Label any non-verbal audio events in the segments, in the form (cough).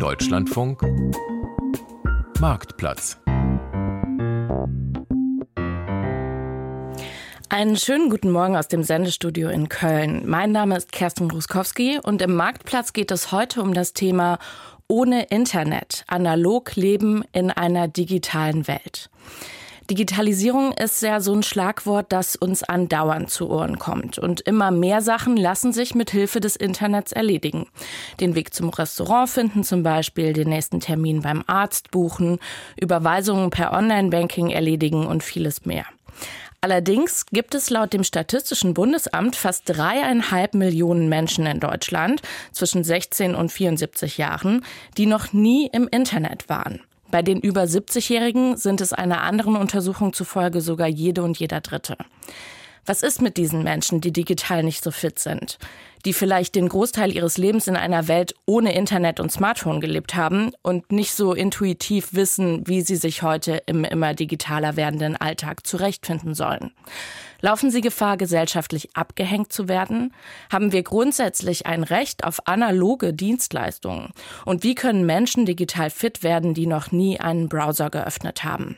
Deutschlandfunk Marktplatz Einen schönen guten Morgen aus dem Sendestudio in Köln. Mein Name ist Kerstin Ruskowski und im Marktplatz geht es heute um das Thema ohne Internet, analog leben in einer digitalen Welt. Digitalisierung ist ja so ein Schlagwort, das uns andauernd zu Ohren kommt. Und immer mehr Sachen lassen sich mit Hilfe des Internets erledigen. Den Weg zum Restaurant finden zum Beispiel, den nächsten Termin beim Arzt buchen, Überweisungen per Online-Banking erledigen und vieles mehr. Allerdings gibt es laut dem Statistischen Bundesamt fast dreieinhalb Millionen Menschen in Deutschland zwischen 16 und 74 Jahren, die noch nie im Internet waren. Bei den über 70-Jährigen sind es einer anderen Untersuchung zufolge sogar jede und jeder Dritte. Was ist mit diesen Menschen, die digital nicht so fit sind? Die vielleicht den Großteil ihres Lebens in einer Welt ohne Internet und Smartphone gelebt haben und nicht so intuitiv wissen, wie sie sich heute im immer digitaler werdenden Alltag zurechtfinden sollen. Laufen sie Gefahr, gesellschaftlich abgehängt zu werden? Haben wir grundsätzlich ein Recht auf analoge Dienstleistungen? Und wie können Menschen digital fit werden, die noch nie einen Browser geöffnet haben?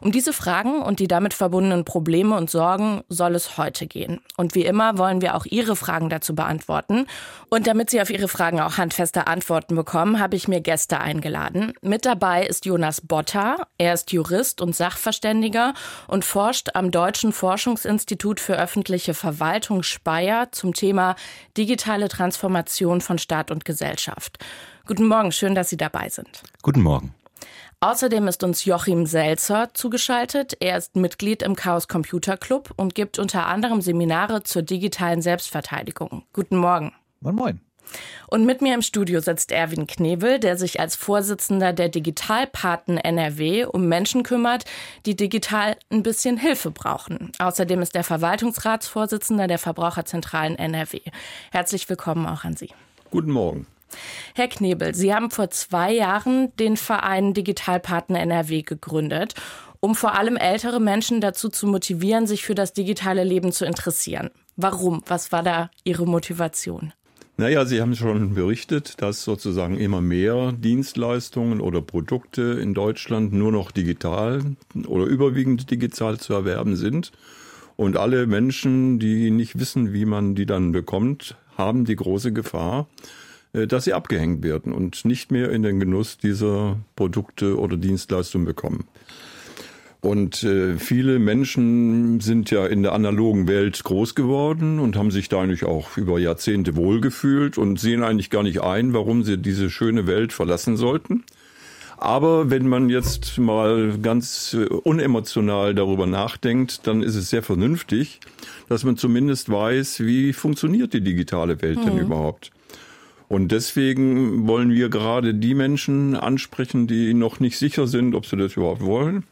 Um diese Fragen und die damit verbundenen Probleme und Sorgen soll es heute gehen. Und wie immer wollen wir auch Ihre Fragen dazu beantworten. Und damit Sie auf Ihre Fragen auch handfeste Antworten bekommen, habe ich mir Gäste eingeladen. Mit dabei ist Jonas Botter. Er ist Jurist und Sachverständiger und forscht am Deutschen Forschungsinstitut für öffentliche Verwaltung Speyer zum Thema digitale Transformation von Staat und Gesellschaft. Guten Morgen, schön, dass Sie dabei sind. Guten Morgen. Außerdem ist uns Joachim Selzer zugeschaltet. Er ist Mitglied im Chaos Computer Club und gibt unter anderem Seminare zur digitalen Selbstverteidigung. Guten Morgen. Moin, moin. Und mit mir im Studio sitzt Erwin Knebel, der sich als Vorsitzender der Digitalpaten NRW um Menschen kümmert, die digital ein bisschen Hilfe brauchen. Außerdem ist er Verwaltungsratsvorsitzender der Verbraucherzentralen NRW. Herzlich willkommen auch an Sie. Guten Morgen. Herr Knebel, Sie haben vor zwei Jahren den Verein Digitalpartner NRW gegründet, um vor allem ältere Menschen dazu zu motivieren, sich für das digitale Leben zu interessieren. Warum? Was war da Ihre Motivation? Naja, Sie haben schon berichtet, dass sozusagen immer mehr Dienstleistungen oder Produkte in Deutschland nur noch digital oder überwiegend digital zu erwerben sind. Und alle Menschen, die nicht wissen, wie man die dann bekommt, haben die große Gefahr, dass sie abgehängt werden und nicht mehr in den Genuss dieser Produkte oder Dienstleistungen bekommen. Und äh, viele Menschen sind ja in der analogen Welt groß geworden und haben sich da eigentlich auch über Jahrzehnte wohlgefühlt und sehen eigentlich gar nicht ein, warum sie diese schöne Welt verlassen sollten. Aber wenn man jetzt mal ganz äh, unemotional darüber nachdenkt, dann ist es sehr vernünftig, dass man zumindest weiß, wie funktioniert die digitale Welt hm. denn überhaupt. Und deswegen wollen wir gerade die Menschen ansprechen, die noch nicht sicher sind, ob sie das überhaupt wollen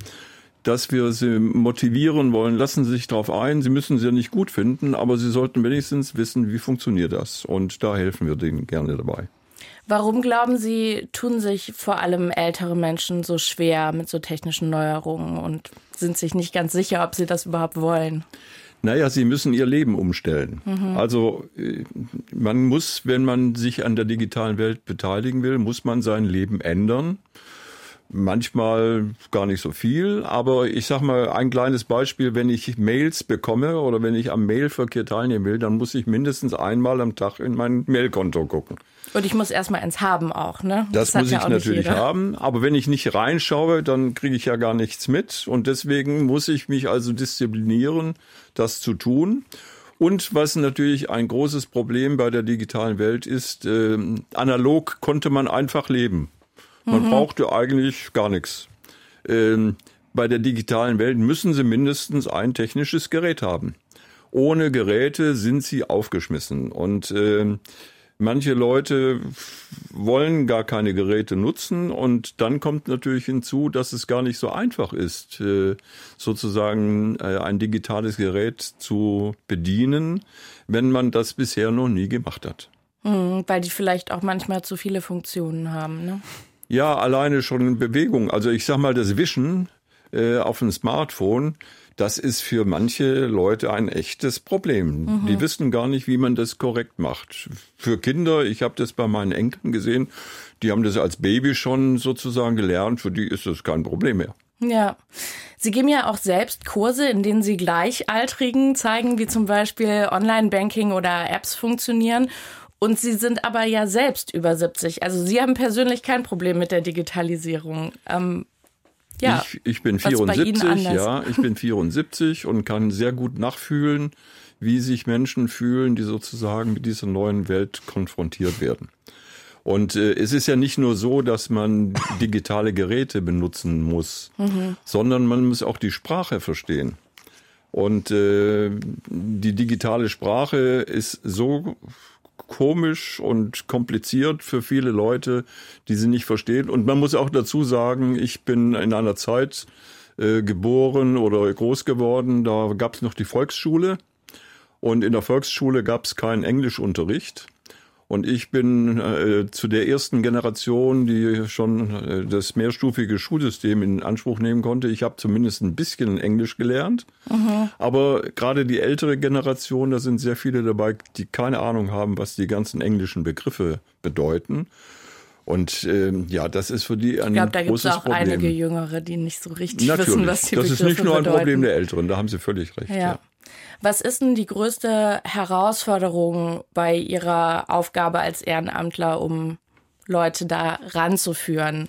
dass wir sie motivieren wollen, lassen Sie sich darauf ein. Sie müssen sie ja nicht gut finden, aber Sie sollten wenigstens wissen, wie funktioniert das. Und da helfen wir denen gerne dabei. Warum glauben Sie, tun sich vor allem ältere Menschen so schwer mit so technischen Neuerungen und sind sich nicht ganz sicher, ob sie das überhaupt wollen? Naja, sie müssen ihr Leben umstellen. Mhm. Also äh, man muss, wenn man sich an der digitalen Welt beteiligen will, muss man sein Leben ändern. Manchmal gar nicht so viel, aber ich sag mal ein kleines Beispiel, wenn ich Mails bekomme oder wenn ich am Mailverkehr teilnehmen will, dann muss ich mindestens einmal am Tag in mein Mailkonto gucken. Und ich muss erstmal eins haben auch, ne? Das, das muss ich ja natürlich haben, aber wenn ich nicht reinschaue, dann kriege ich ja gar nichts mit und deswegen muss ich mich also disziplinieren, das zu tun. Und was natürlich ein großes Problem bei der digitalen Welt ist, äh, analog konnte man einfach leben. Man mhm. brauchte eigentlich gar nichts. Ähm, bei der digitalen Welt müssen Sie mindestens ein technisches Gerät haben. Ohne Geräte sind Sie aufgeschmissen. Und äh, manche Leute wollen gar keine Geräte nutzen. Und dann kommt natürlich hinzu, dass es gar nicht so einfach ist, äh, sozusagen äh, ein digitales Gerät zu bedienen, wenn man das bisher noch nie gemacht hat. Mhm, weil die vielleicht auch manchmal zu viele Funktionen haben. Ne? Ja, alleine schon Bewegung. Also ich sag mal, das Wischen äh, auf dem Smartphone, das ist für manche Leute ein echtes Problem. Mhm. Die wissen gar nicht, wie man das korrekt macht. Für Kinder, ich habe das bei meinen Enkeln gesehen, die haben das als Baby schon sozusagen gelernt, für die ist das kein Problem mehr. Ja. Sie geben ja auch selbst Kurse, in denen Sie Gleichaltrigen zeigen, wie zum Beispiel Online-Banking oder Apps funktionieren. Und Sie sind aber ja selbst über 70. Also Sie haben persönlich kein Problem mit der Digitalisierung. Ähm, ja, ich, ich bin 74, ja, ich bin 74 und kann sehr gut nachfühlen, wie sich Menschen fühlen, die sozusagen mit dieser neuen Welt konfrontiert werden. Und äh, es ist ja nicht nur so, dass man digitale Geräte benutzen muss, mhm. sondern man muss auch die Sprache verstehen. Und äh, die digitale Sprache ist so komisch und kompliziert für viele Leute, die sie nicht verstehen. Und man muss auch dazu sagen, ich bin in einer Zeit äh, geboren oder groß geworden, da gab es noch die Volksschule. Und in der Volksschule gab es keinen Englischunterricht. Und ich bin äh, zu der ersten Generation, die schon äh, das mehrstufige Schulsystem in Anspruch nehmen konnte. Ich habe zumindest ein bisschen Englisch gelernt. Mhm. Aber gerade die ältere Generation, da sind sehr viele dabei, die keine Ahnung haben, was die ganzen englischen Begriffe bedeuten. Und ähm, ja, das ist für die ein ich großes Problem. da gibt es auch einige Jüngere, die nicht so richtig Natürlich. wissen, was die das Begriffe Das ist nicht nur ein bedeuten. Problem der Älteren, da haben Sie völlig recht. Ja. ja. Was ist denn die größte Herausforderung bei Ihrer Aufgabe als Ehrenamtler, um Leute da ranzuführen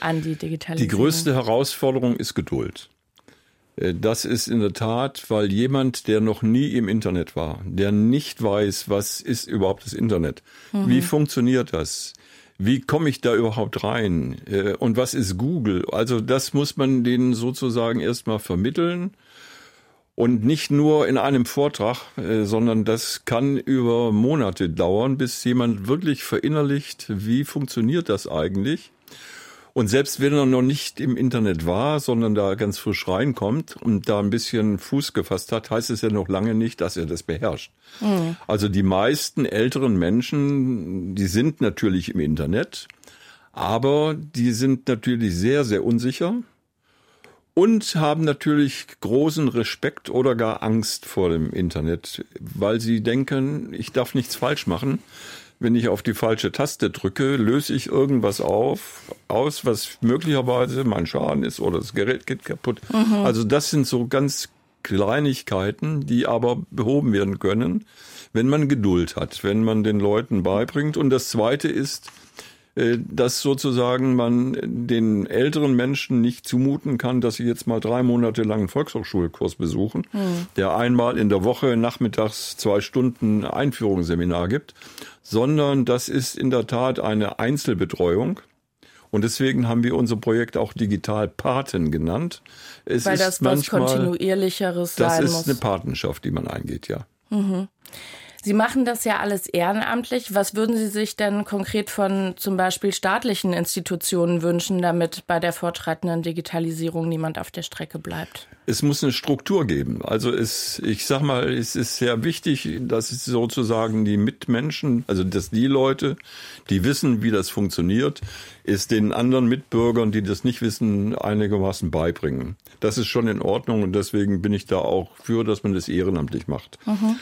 an die Digitalisierung? Die größte Herausforderung ist Geduld. Äh, das ist in der Tat, weil jemand, der noch nie im Internet war, der nicht weiß, was ist überhaupt das Internet, mhm. wie funktioniert das, wie komme ich da überhaupt rein äh, und was ist Google? Also das muss man denen sozusagen erstmal vermitteln und nicht nur in einem Vortrag, äh, sondern das kann über Monate dauern, bis jemand wirklich verinnerlicht, wie funktioniert das eigentlich. Und selbst wenn er noch nicht im Internet war, sondern da ganz frisch reinkommt und da ein bisschen Fuß gefasst hat, heißt es ja noch lange nicht, dass er das beherrscht. Mhm. Also die meisten älteren Menschen, die sind natürlich im Internet, aber die sind natürlich sehr, sehr unsicher und haben natürlich großen Respekt oder gar Angst vor dem Internet, weil sie denken, ich darf nichts falsch machen. Wenn ich auf die falsche Taste drücke, löse ich irgendwas auf, aus, was möglicherweise mein Schaden ist oder das Gerät geht kaputt. Mhm. Also das sind so ganz Kleinigkeiten, die aber behoben werden können, wenn man Geduld hat, wenn man den Leuten beibringt. Und das Zweite ist, dass sozusagen man den älteren Menschen nicht zumuten kann, dass sie jetzt mal drei Monate lang einen Volkshochschulkurs besuchen, mhm. der einmal in der Woche nachmittags zwei Stunden Einführungsseminar gibt, sondern das ist in der Tat eine Einzelbetreuung. Und deswegen haben wir unser Projekt auch Digital Paten genannt. Es Weil das was kontinuierlicheres sein muss. Das ist eine Patenschaft, die man eingeht, ja. Mhm. Sie machen das ja alles ehrenamtlich. Was würden Sie sich denn konkret von zum Beispiel staatlichen Institutionen wünschen, damit bei der fortschreitenden Digitalisierung niemand auf der Strecke bleibt? Es muss eine Struktur geben. Also es, ich sag mal, es ist sehr wichtig, dass es sozusagen die Mitmenschen, also dass die Leute, die wissen, wie das funktioniert, es den anderen Mitbürgern, die das nicht wissen, einigermaßen beibringen. Das ist schon in Ordnung und deswegen bin ich da auch für, dass man das ehrenamtlich macht. Mhm.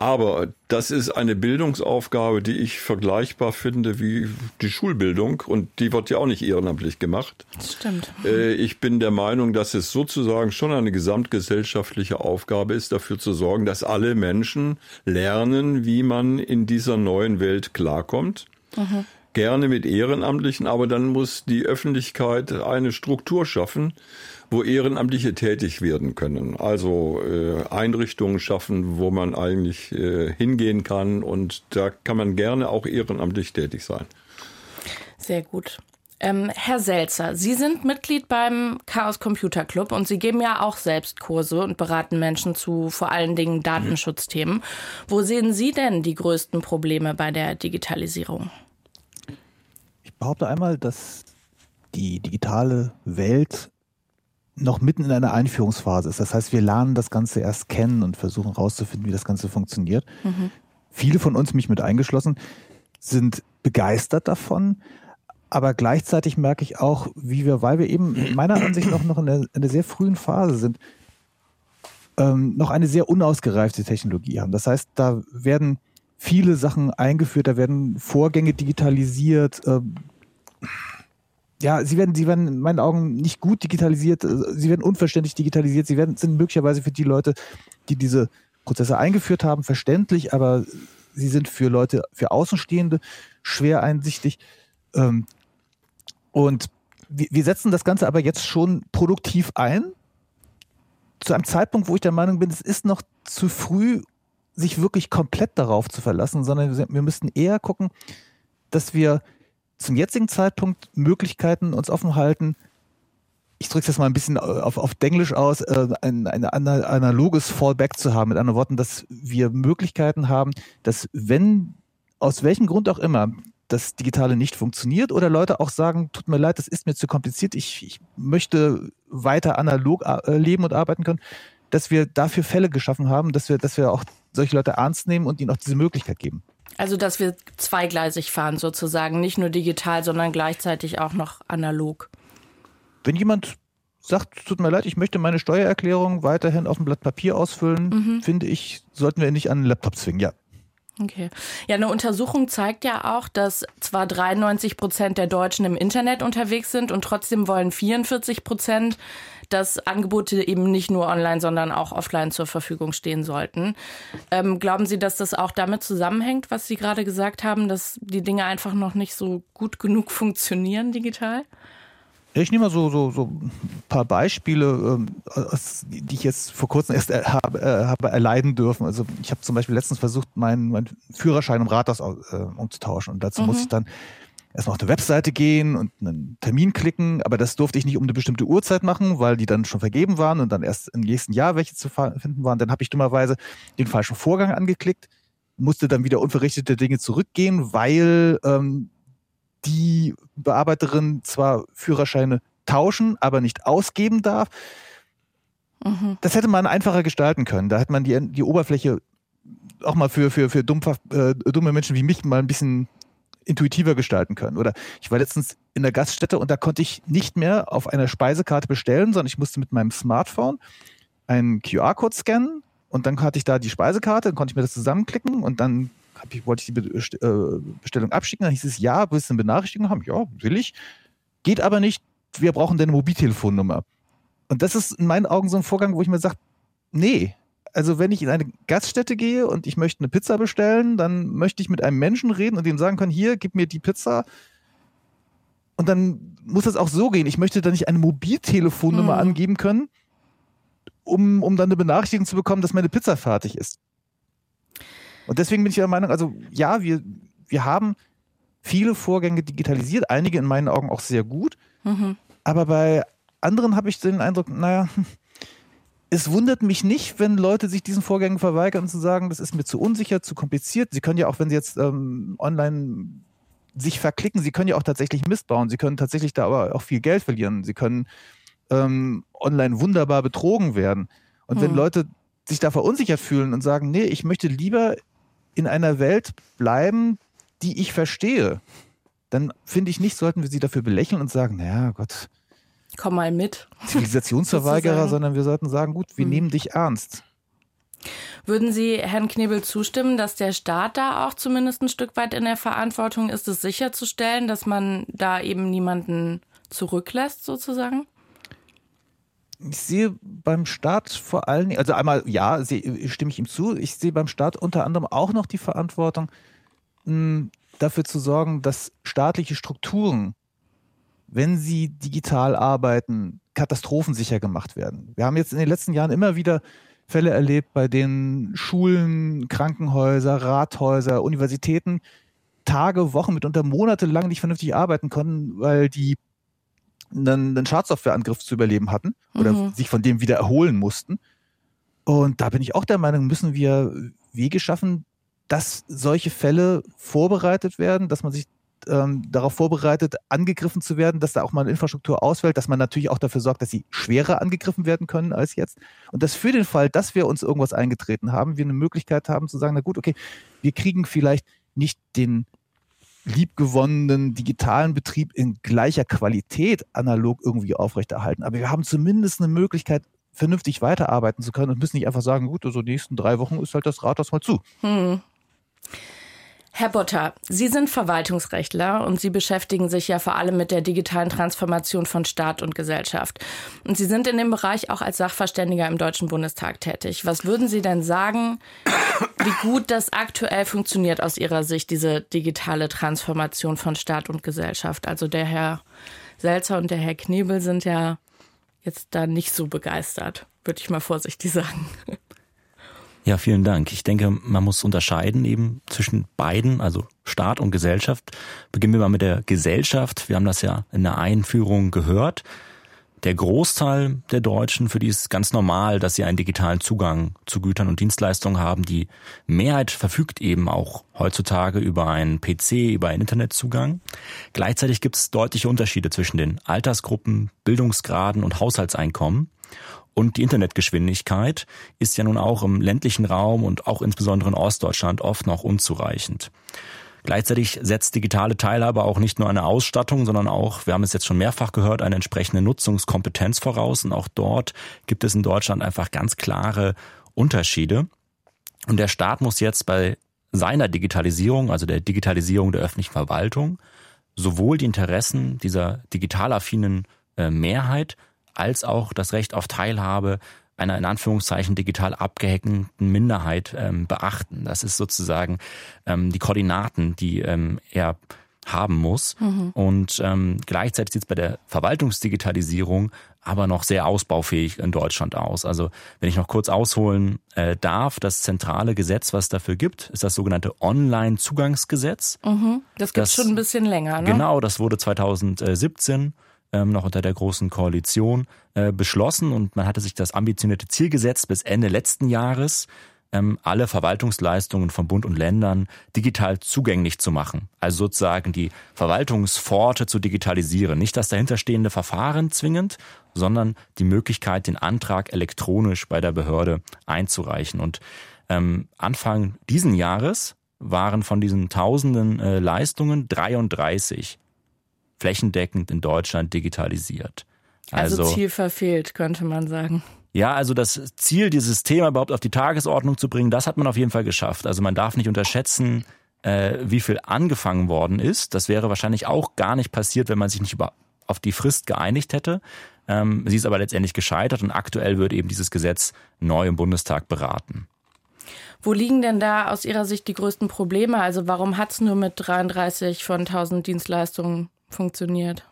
Aber das ist eine Bildungsaufgabe, die ich vergleichbar finde wie die Schulbildung und die wird ja auch nicht ehrenamtlich gemacht. Das stimmt. Äh, ich bin der Meinung, dass es sozusagen schon eine gesamtgesellschaftliche Aufgabe ist, dafür zu sorgen, dass alle Menschen lernen, wie man in dieser neuen Welt klarkommt. Mhm. Gerne mit Ehrenamtlichen, aber dann muss die Öffentlichkeit eine Struktur schaffen, wo Ehrenamtliche tätig werden können. Also äh, Einrichtungen schaffen, wo man eigentlich äh, hingehen kann und da kann man gerne auch ehrenamtlich tätig sein. Sehr gut. Ähm, Herr Selzer, Sie sind Mitglied beim Chaos Computer Club und Sie geben ja auch selbst Kurse und beraten Menschen zu vor allen Dingen Datenschutzthemen. Wo sehen Sie denn die größten Probleme bei der Digitalisierung? Ich behaupte einmal, dass die digitale Welt noch mitten in einer Einführungsphase ist. Das heißt, wir lernen das Ganze erst kennen und versuchen herauszufinden, wie das Ganze funktioniert. Mhm. Viele von uns, mich mit eingeschlossen, sind begeistert davon. Aber gleichzeitig merke ich auch, wie wir, weil wir eben meiner Ansicht nach noch in einer, in einer sehr frühen Phase sind, ähm, noch eine sehr unausgereifte Technologie haben. Das heißt, da werden viele Sachen eingeführt, da werden Vorgänge digitalisiert. Ähm, ja, sie werden, sie werden in meinen Augen nicht gut digitalisiert, äh, sie werden unverständlich digitalisiert, sie werden, sind möglicherweise für die Leute, die diese Prozesse eingeführt haben, verständlich, aber sie sind für Leute, für Außenstehende schwer einsichtig. Ähm, und wir setzen das Ganze aber jetzt schon produktiv ein. Zu einem Zeitpunkt, wo ich der Meinung bin, es ist noch zu früh, sich wirklich komplett darauf zu verlassen, sondern wir müssten eher gucken, dass wir zum jetzigen Zeitpunkt Möglichkeiten uns offen halten, ich drücke es jetzt mal ein bisschen auf, auf Denglisch aus, äh, ein, ein, analoges Fallback zu haben. Mit anderen Worten, dass wir Möglichkeiten haben, dass wenn aus welchem Grund auch immer das Digitale nicht funktioniert oder Leute auch sagen, tut mir leid, das ist mir zu kompliziert, ich, ich möchte weiter analog äh, leben und arbeiten können, dass wir dafür Fälle geschaffen haben, dass wir, dass wir auch solche Leute ernst nehmen und ihnen auch diese Möglichkeit geben. Also, dass wir zweigleisig fahren sozusagen, nicht nur digital, sondern gleichzeitig auch noch analog. Wenn jemand sagt, tut mir leid, ich möchte meine Steuererklärung weiterhin auf dem Blatt Papier ausfüllen, mhm. finde ich, sollten wir ihn nicht an den Laptop zwingen, ja. Okay. Ja, eine Untersuchung zeigt ja auch, dass zwar 93 Prozent der Deutschen im Internet unterwegs sind und trotzdem wollen 44 Prozent, dass Angebote eben nicht nur online, sondern auch offline zur Verfügung stehen sollten. Ähm, glauben Sie, dass das auch damit zusammenhängt, was Sie gerade gesagt haben, dass die Dinge einfach noch nicht so gut genug (laughs) funktionieren digital? Ich nehme mal so, so, so ein paar Beispiele, ähm, die ich jetzt vor kurzem erst äh, habe, äh, habe erleiden dürfen. Also ich habe zum Beispiel letztens versucht, meinen, meinen Führerschein im Rathaus äh, umzutauschen. Und dazu mhm. muss ich dann erstmal auf eine Webseite gehen und einen Termin klicken, aber das durfte ich nicht um eine bestimmte Uhrzeit machen, weil die dann schon vergeben waren und dann erst im nächsten Jahr welche zu finden waren. Dann habe ich dummerweise den falschen Vorgang angeklickt, musste dann wieder unverrichtete Dinge zurückgehen, weil ähm, die Bearbeiterin zwar Führerscheine tauschen, aber nicht ausgeben darf. Mhm. Das hätte man einfacher gestalten können. Da hätte man die, die Oberfläche auch mal für, für, für dumm, äh, dumme Menschen wie mich mal ein bisschen intuitiver gestalten können. Oder ich war letztens in der Gaststätte und da konnte ich nicht mehr auf einer Speisekarte bestellen, sondern ich musste mit meinem Smartphone einen QR-Code scannen und dann hatte ich da die Speisekarte, dann konnte ich mir das zusammenklicken und dann ich, wollte ich die äh, Bestellung abschicken. Dann hieß es, ja, willst du eine Benachrichtigung haben? Ja, will ich. Geht aber nicht, wir brauchen deine Mobiltelefonnummer. Und das ist in meinen Augen so ein Vorgang, wo ich mir sage, nee, also wenn ich in eine Gaststätte gehe und ich möchte eine Pizza bestellen, dann möchte ich mit einem Menschen reden und dem sagen können, hier, gib mir die Pizza. Und dann muss das auch so gehen. Ich möchte da nicht eine Mobiltelefonnummer mhm. angeben können, um, um dann eine Benachrichtigung zu bekommen, dass meine Pizza fertig ist. Und deswegen bin ich der Meinung, also ja, wir, wir haben viele Vorgänge digitalisiert, einige in meinen Augen auch sehr gut. Mhm. Aber bei anderen habe ich den Eindruck, naja, (laughs) es wundert mich nicht, wenn Leute sich diesen Vorgängen verweigern und zu sagen, das ist mir zu unsicher, zu kompliziert. Sie können ja auch, wenn sie jetzt ähm, online sich verklicken, sie können ja auch tatsächlich Mist bauen. Sie können tatsächlich da aber auch viel Geld verlieren. Sie können ähm, online wunderbar betrogen werden. Und hm. wenn Leute sich da verunsichert fühlen und sagen, nee, ich möchte lieber in einer Welt bleiben, die ich verstehe, dann finde ich nicht, sollten wir sie dafür belächeln und sagen, naja, Gott. Komm mal mit. Zivilisationsverweigerer, sondern wir sollten sagen, gut, wir mhm. nehmen dich ernst. Würden Sie Herrn Knebel zustimmen, dass der Staat da auch zumindest ein Stück weit in der Verantwortung ist, es sicherzustellen, dass man da eben niemanden zurücklässt, sozusagen? Ich sehe beim Staat vor allen Dingen, also einmal ja, stimme ich ihm zu, ich sehe beim Staat unter anderem auch noch die Verantwortung, dafür zu sorgen, dass staatliche Strukturen, wenn sie digital arbeiten, katastrophensicher gemacht werden. Wir haben jetzt in den letzten Jahren immer wieder Fälle erlebt, bei denen Schulen, Krankenhäuser, Rathäuser, Universitäten Tage, Wochen, mitunter Monate lang nicht vernünftig arbeiten konnten, weil die einen, einen Schadsoftwareangriff zu überleben hatten oder mhm. sich von dem wieder erholen mussten. Und da bin ich auch der Meinung, müssen wir Wege schaffen, dass solche Fälle vorbereitet werden, dass man sich ähm, darauf vorbereitet, angegriffen zu werden, dass da auch mal eine Infrastruktur ausfällt, dass man natürlich auch dafür sorgt, dass sie schwerer angegriffen werden können als jetzt. Und dass für den Fall, dass wir uns irgendwas eingetreten haben, wir eine Möglichkeit haben zu sagen, na gut, okay, wir kriegen vielleicht nicht den liebgewonnenen digitalen Betrieb in gleicher Qualität analog irgendwie aufrechterhalten. Aber wir haben zumindest eine Möglichkeit, vernünftig weiterarbeiten zu können und müssen nicht einfach sagen, gut, so also nächsten drei Wochen ist halt das Rathaus mal zu. Hm. Herr Botter, Sie sind Verwaltungsrechtler und Sie beschäftigen sich ja vor allem mit der digitalen Transformation von Staat und Gesellschaft. Und Sie sind in dem Bereich auch als Sachverständiger im Deutschen Bundestag tätig. Was würden Sie denn sagen, wie gut das aktuell funktioniert aus Ihrer Sicht, diese digitale Transformation von Staat und Gesellschaft? Also der Herr Selzer und der Herr Knebel sind ja jetzt da nicht so begeistert, würde ich mal vorsichtig (laughs) sagen. Ja, vielen Dank. Ich denke, man muss unterscheiden eben zwischen beiden, also Staat und Gesellschaft. Beginnen wir mal mit der Gesellschaft. Wir haben das ja in der Einführung gehört. Der Großteil der Deutschen, für die ist ganz normal, dass sie einen digitalen Zugang zu Gütern und Dienstleistungen haben. Die Mehrheit verfügt eben auch heutzutage über einen PC, über einen Internetzugang. Gleichzeitig gibt es deutliche Unterschiede zwischen den Altersgruppen, Bildungsgraden und Haushaltseinkommen. Und die Internetgeschwindigkeit ist ja nun auch im ländlichen Raum und auch insbesondere in Ostdeutschland oft noch unzureichend. Gleichzeitig setzt digitale Teilhabe auch nicht nur eine Ausstattung, sondern auch, wir haben es jetzt schon mehrfach gehört, eine entsprechende Nutzungskompetenz voraus. Und auch dort gibt es in Deutschland einfach ganz klare Unterschiede. Und der Staat muss jetzt bei seiner Digitalisierung, also der Digitalisierung der öffentlichen Verwaltung, sowohl die Interessen dieser digital affinen äh, Mehrheit als auch das Recht auf Teilhabe einer in Anführungszeichen digital abgehackten Minderheit ähm, beachten. Das ist sozusagen ähm, die Koordinaten, die ähm, er haben muss. Mhm. Und ähm, gleichzeitig sieht es bei der Verwaltungsdigitalisierung aber noch sehr ausbaufähig in Deutschland aus. Also wenn ich noch kurz ausholen äh, darf, das zentrale Gesetz, was dafür gibt, ist das sogenannte Online-Zugangsgesetz. Mhm. Das gibt schon ein bisschen länger. Ne? Genau, das wurde 2017 ähm, noch unter der Großen Koalition äh, beschlossen und man hatte sich das ambitionierte Ziel gesetzt, bis Ende letzten Jahres ähm, alle Verwaltungsleistungen von Bund und Ländern digital zugänglich zu machen. Also sozusagen die Verwaltungspforte zu digitalisieren. Nicht das dahinterstehende Verfahren zwingend, sondern die Möglichkeit, den Antrag elektronisch bei der Behörde einzureichen. Und ähm, Anfang diesen Jahres waren von diesen tausenden äh, Leistungen 33 flächendeckend in Deutschland digitalisiert. Also, also Ziel verfehlt, könnte man sagen. Ja, also das Ziel, dieses Thema überhaupt auf die Tagesordnung zu bringen, das hat man auf jeden Fall geschafft. Also man darf nicht unterschätzen, äh, wie viel angefangen worden ist. Das wäre wahrscheinlich auch gar nicht passiert, wenn man sich nicht über, auf die Frist geeinigt hätte. Ähm, sie ist aber letztendlich gescheitert und aktuell wird eben dieses Gesetz neu im Bundestag beraten. Wo liegen denn da aus Ihrer Sicht die größten Probleme? Also warum hat es nur mit 33 von 1000 Dienstleistungen funktioniert?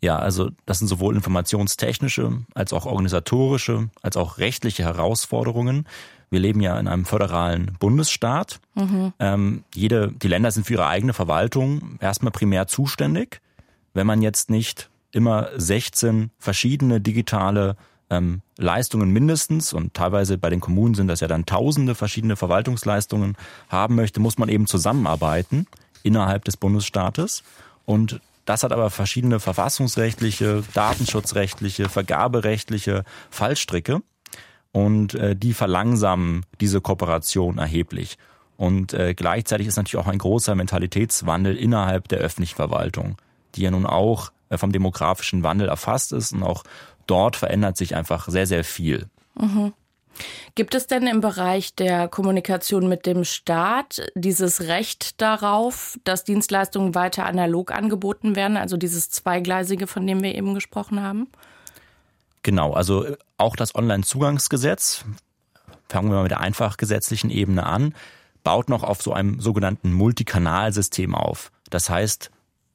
Ja, also das sind sowohl informationstechnische als auch organisatorische, als auch rechtliche Herausforderungen. Wir leben ja in einem föderalen Bundesstaat. Mhm. Ähm, jede, die Länder sind für ihre eigene Verwaltung erstmal primär zuständig. Wenn man jetzt nicht immer 16 verschiedene digitale ähm, Leistungen mindestens und teilweise bei den Kommunen sind das ja dann tausende verschiedene Verwaltungsleistungen haben möchte, muss man eben zusammenarbeiten innerhalb des Bundesstaates. Und das hat aber verschiedene verfassungsrechtliche, datenschutzrechtliche, vergaberechtliche Fallstricke. Und äh, die verlangsamen diese Kooperation erheblich. Und äh, gleichzeitig ist natürlich auch ein großer Mentalitätswandel innerhalb der öffentlichen Verwaltung, die ja nun auch äh, vom demografischen Wandel erfasst ist. Und auch dort verändert sich einfach sehr, sehr viel. Mhm. Gibt es denn im Bereich der Kommunikation mit dem Staat dieses Recht darauf, dass Dienstleistungen weiter analog angeboten werden, also dieses Zweigleisige, von dem wir eben gesprochen haben? Genau, also äh, auch das Onlinezugangsgesetz, fangen wir mal mit der einfach gesetzlichen Ebene an, baut noch auf so einem sogenannten Multikanalsystem auf. Das heißt,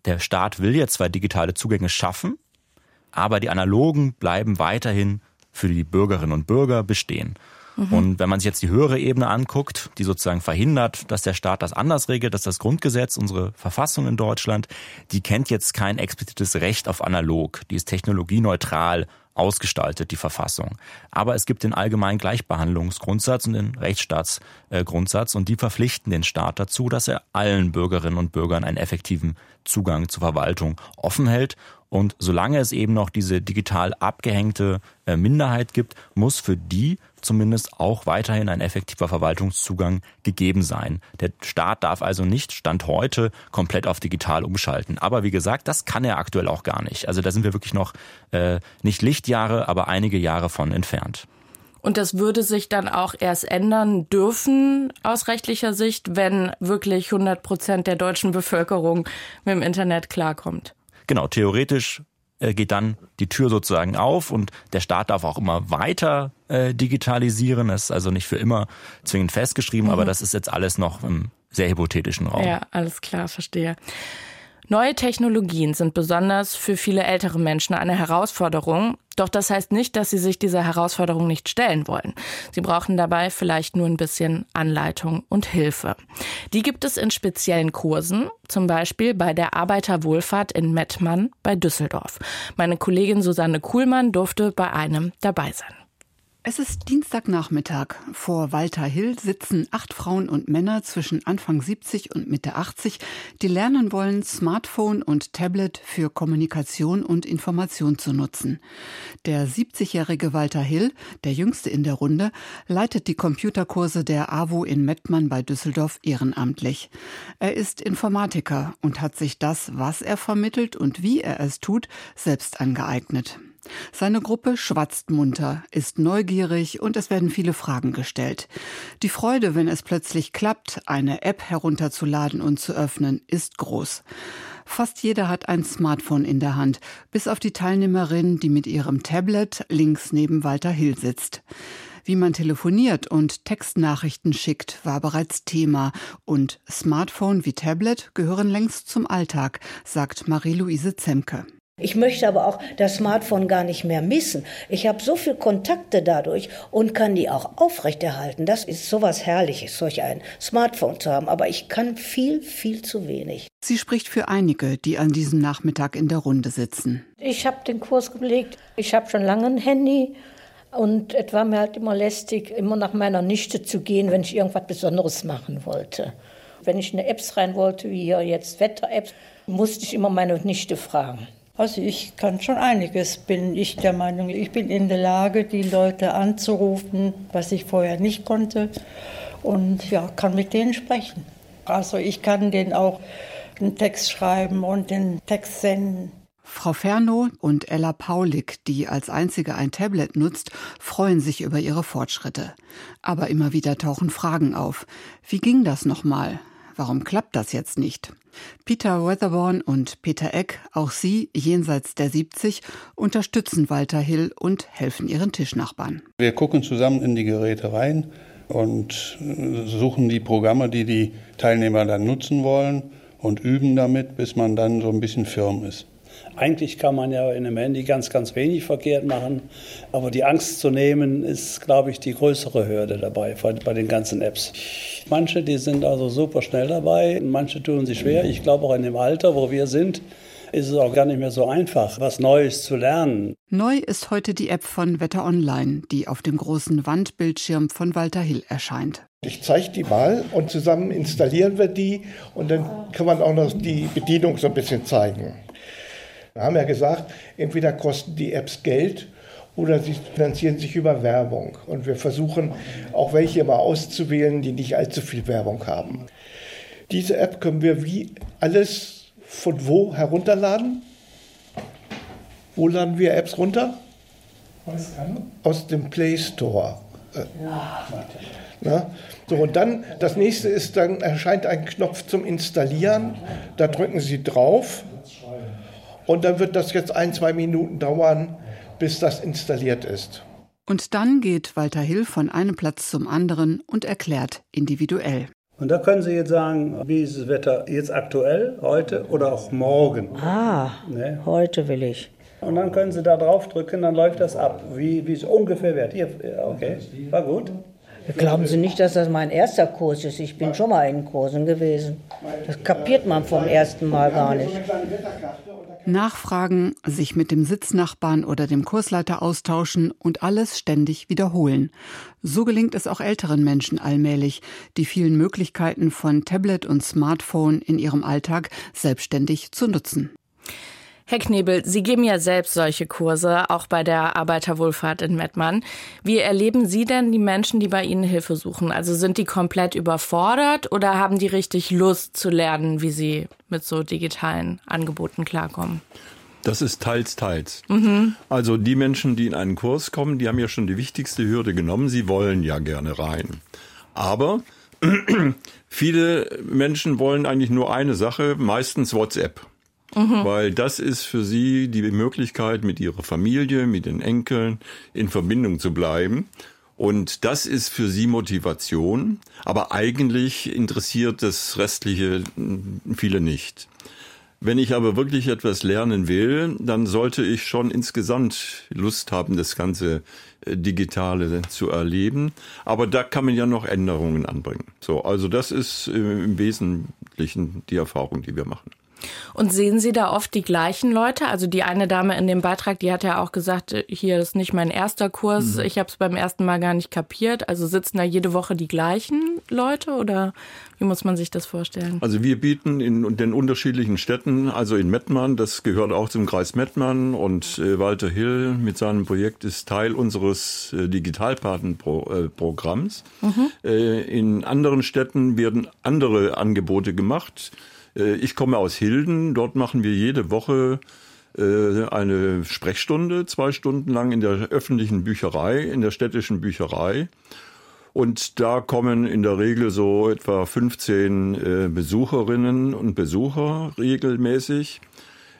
der Staat will jetzt zwar digitale Zugänge schaffen, aber die analogen bleiben weiterhin für die Bürgerinnen und Bürger bestehen. Mhm. Und wenn man sich jetzt die höhere Ebene anguckt, die sozusagen verhindert, dass der Staat das anders regelt, dass das Grundgesetz, unsere Verfassung in Deutschland, die kennt jetzt kein explizites Recht auf analog. Die ist technologieneutral ausgestaltet, die Verfassung. Aber es gibt den allgemeinen Gleichbehandlungsgrundsatz und den Rechtsstaatsgrundsatz und die verpflichten den Staat dazu, dass er allen Bürgerinnen und Bürgern einen effektiven Zugang zur Verwaltung offen hält und solange es eben noch diese digital abgehängte äh, Minderheit gibt, muss für die zumindest auch weiterhin ein effektiver Verwaltungszugang gegeben sein. Der Staat darf also nicht Stand heute komplett auf digital umschalten. Aber wie gesagt, das kann er aktuell auch gar nicht. Also da sind wir wirklich noch äh, nicht Lichtjahre, aber einige Jahre von entfernt. Und das würde sich dann auch erst ändern dürfen aus rechtlicher Sicht, wenn wirklich 100 Prozent der deutschen Bevölkerung mit dem Internet klarkommt. Genau, theoretisch äh, geht dann die Tür sozusagen auf und der Staat darf auch immer weiter äh, digitalisieren. Das ist also nicht für immer zwingend festgeschrieben, mhm. aber das ist jetzt alles noch im sehr hypothetischen Raum. Ja, alles klar, verstehe. Neue Technologien sind besonders für viele ältere Menschen eine Herausforderung. Doch das heißt nicht, dass sie sich dieser Herausforderung nicht stellen wollen. Sie brauchen dabei vielleicht nur ein bisschen Anleitung und Hilfe. Die gibt es in speziellen Kursen, zum Beispiel bei der Arbeiterwohlfahrt in Mettmann bei Düsseldorf. Meine Kollegin Susanne Kuhlmann durfte bei einem dabei sein. Es ist Dienstagnachmittag. Vor Walter Hill sitzen acht Frauen und Männer zwischen Anfang 70 und Mitte 80, die lernen wollen, Smartphone und Tablet für Kommunikation und Information zu nutzen. Der 70-jährige Walter Hill, der jüngste in der Runde, leitet die Computerkurse der AWO in Mettmann bei Düsseldorf ehrenamtlich. Er ist Informatiker und hat sich das, was er vermittelt und wie er es tut, selbst angeeignet. Seine Gruppe schwatzt munter, ist neugierig und es werden viele Fragen gestellt. Die Freude, wenn es plötzlich klappt, eine App herunterzuladen und zu öffnen, ist groß. Fast jeder hat ein Smartphone in der Hand, bis auf die Teilnehmerin, die mit ihrem Tablet links neben Walter Hill sitzt. Wie man telefoniert und Textnachrichten schickt, war bereits Thema. Und Smartphone wie Tablet gehören längst zum Alltag, sagt Marie-Louise Zemke. Ich möchte aber auch das Smartphone gar nicht mehr missen. Ich habe so viele Kontakte dadurch und kann die auch aufrechterhalten. Das ist sowas Herrliches, solch ein Smartphone zu haben. Aber ich kann viel, viel zu wenig. Sie spricht für einige, die an diesem Nachmittag in der Runde sitzen. Ich habe den Kurs gelegt. Ich habe schon lange ein Handy. Und es war mir halt immer lästig, immer nach meiner Nichte zu gehen, wenn ich irgendwas Besonderes machen wollte. Wenn ich eine Apps rein wollte, wie hier jetzt Wetter-Apps, musste ich immer meine Nichte fragen. Also ich kann schon einiges, bin ich der Meinung. Ich bin in der Lage, die Leute anzurufen, was ich vorher nicht konnte. Und ja, kann mit denen sprechen. Also ich kann denen auch einen Text schreiben und den Text senden. Frau Ferno und Ella Paulik, die als einzige ein Tablet nutzt, freuen sich über ihre Fortschritte. Aber immer wieder tauchen Fragen auf. Wie ging das nochmal? Warum klappt das jetzt nicht? Peter Weatherborn und Peter Eck, auch sie jenseits der 70, unterstützen Walter Hill und helfen ihren Tischnachbarn. Wir gucken zusammen in die Geräte rein und suchen die Programme, die die Teilnehmer dann nutzen wollen und üben damit, bis man dann so ein bisschen firm ist. Eigentlich kann man ja in einem Handy ganz, ganz wenig verkehrt machen. Aber die Angst zu nehmen, ist, glaube ich, die größere Hürde dabei bei den ganzen Apps. Manche, die sind also super schnell dabei, manche tun sich schwer. Ich glaube auch in dem Alter, wo wir sind, ist es auch gar nicht mehr so einfach, was Neues zu lernen. Neu ist heute die App von Wetter Online, die auf dem großen Wandbildschirm von Walter Hill erscheint. Ich zeige die mal und zusammen installieren wir die und dann kann man auch noch die Bedienung so ein bisschen zeigen. Wir haben ja gesagt, entweder kosten die Apps Geld oder sie finanzieren sich über Werbung. Und wir versuchen auch welche mal auszuwählen, die nicht allzu viel Werbung haben. Diese App können wir wie alles von wo herunterladen? Wo laden wir Apps runter? Aus dem Play Store. Ja. Na? So, und dann, das nächste ist, dann erscheint ein Knopf zum Installieren. Da drücken Sie drauf. Und dann wird das jetzt ein, zwei Minuten dauern, bis das installiert ist. Und dann geht Walter Hill von einem Platz zum anderen und erklärt individuell. Und da können Sie jetzt sagen, wie ist das Wetter jetzt aktuell, heute oder auch morgen? Ah, ne? heute will ich. Und dann können Sie da drauf drücken, dann läuft das ab, wie, wie es ungefähr wird. Hier, okay, war gut. Glauben Sie nicht, dass das mein erster Kurs ist? Ich bin schon mal in Kursen gewesen. Das kapiert man vom ersten Mal gar nicht. Nachfragen, sich mit dem Sitznachbarn oder dem Kursleiter austauschen und alles ständig wiederholen. So gelingt es auch älteren Menschen allmählich, die vielen Möglichkeiten von Tablet und Smartphone in ihrem Alltag selbstständig zu nutzen. Herr Knebel, Sie geben ja selbst solche Kurse, auch bei der Arbeiterwohlfahrt in Mettmann. Wie erleben Sie denn die Menschen, die bei Ihnen Hilfe suchen? Also sind die komplett überfordert oder haben die richtig Lust zu lernen, wie sie mit so digitalen Angeboten klarkommen? Das ist teils, teils. Mhm. Also die Menschen, die in einen Kurs kommen, die haben ja schon die wichtigste Hürde genommen. Sie wollen ja gerne rein. Aber (clears throat) viele Menschen wollen eigentlich nur eine Sache, meistens WhatsApp. Mhm. Weil das ist für sie die Möglichkeit, mit ihrer Familie, mit den Enkeln in Verbindung zu bleiben. Und das ist für sie Motivation, aber eigentlich interessiert das Restliche viele nicht. Wenn ich aber wirklich etwas lernen will, dann sollte ich schon insgesamt Lust haben, das ganze äh, Digitale zu erleben. Aber da kann man ja noch Änderungen anbringen. So, also das ist äh, im Wesentlichen die Erfahrung, die wir machen. Und sehen Sie da oft die gleichen Leute? Also die eine Dame in dem Beitrag, die hat ja auch gesagt, äh, hier ist nicht mein erster Kurs, mhm. ich habe es beim ersten Mal gar nicht kapiert. Also sitzen da jede Woche die gleichen Leute oder wie muss man sich das vorstellen? Also wir bieten in den unterschiedlichen Städten, also in Mettmann, das gehört auch zum Kreis Mettmann und äh, Walter Hill mit seinem Projekt ist Teil unseres äh, Digitalpatenprogramms. Mhm. In anderen Städten werden andere Angebote gemacht. Äh, ich komme aus Hilden. Dort machen wir jede Woche äh, eine Sprechstunde, zwei Stunden lang in der öffentlichen Bücherei, in der städtischen Bücherei. Und da kommen in der Regel so etwa 15 äh, Besucherinnen und Besucher regelmäßig.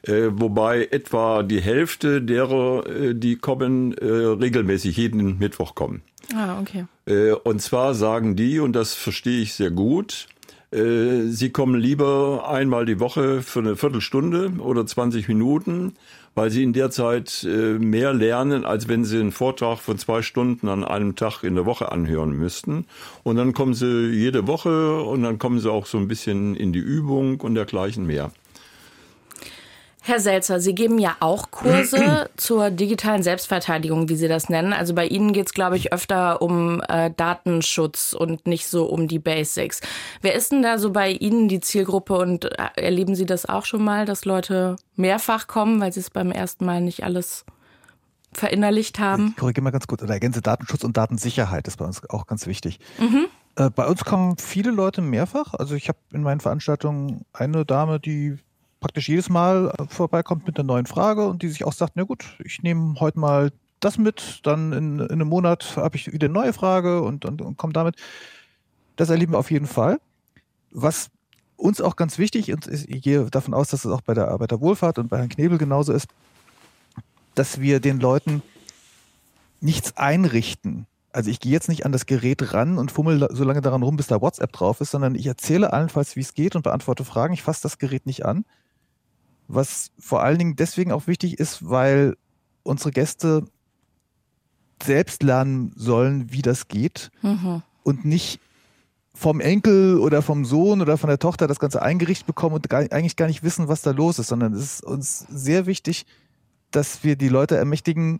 wobei etwa die Hälfte derer, die kommen, regelmäßig jeden Mittwoch kommen. Ah, okay. und zwar sagen die, und das verstehe ich sehr gut, äh, sie kommen lieber einmal die Woche für eine Viertelstunde oder 20 Minuten, weil Sie in der Zeit äh, mehr lernen, als wenn Sie einen Vortrag von zwei Stunden an einem Tag in der Woche anhören müssten. Und dann kommen Sie jede Woche und dann kommen Sie auch so ein bisschen in die Übung und dergleichen mehr. Herr Selzer, Sie geben ja auch Kurse (clears throat) zur digitalen Selbstverteidigung, wie Sie das nennen. Also bei Ihnen geht es, glaube ich, öfter um äh, Datenschutz und nicht so um die Basics. Wer ist denn da so bei Ihnen die Zielgruppe und äh, erleben Sie das auch schon mal, dass Leute mehrfach kommen, weil sie es beim ersten Mal nicht alles verinnerlicht haben? Ich korrigiere mal ganz kurz. Oder ergänze Datenschutz und Datensicherheit ist bei uns auch ganz wichtig. Mhm. Äh, bei uns kommen viele Leute mehrfach. Also ich habe in meinen Veranstaltungen eine Dame, die praktisch jedes Mal äh, vorbeikommt mit einer neuen Frage und die sich auch sagt, na gut, ich nehme heute mal das mit, dann in, in einem Monat habe ich wieder eine neue Frage und, und, und komme damit. Das erleben wir auf jeden Fall. Was uns auch ganz wichtig ist, ich gehe davon aus, dass es auch bei der Arbeiterwohlfahrt und bei Herrn Knebel genauso ist, dass wir den Leuten nichts einrichten. Also ich gehe jetzt nicht an das Gerät ran und fummel so lange daran rum, bis da WhatsApp drauf ist, sondern ich erzähle allenfalls, wie es geht und beantworte Fragen. Ich fasse das Gerät nicht an was vor allen Dingen deswegen auch wichtig ist, weil unsere Gäste selbst lernen sollen, wie das geht mhm. und nicht vom Enkel oder vom Sohn oder von der Tochter das Ganze eingerichtet bekommen und gar, eigentlich gar nicht wissen, was da los ist, sondern es ist uns sehr wichtig, dass wir die Leute ermächtigen,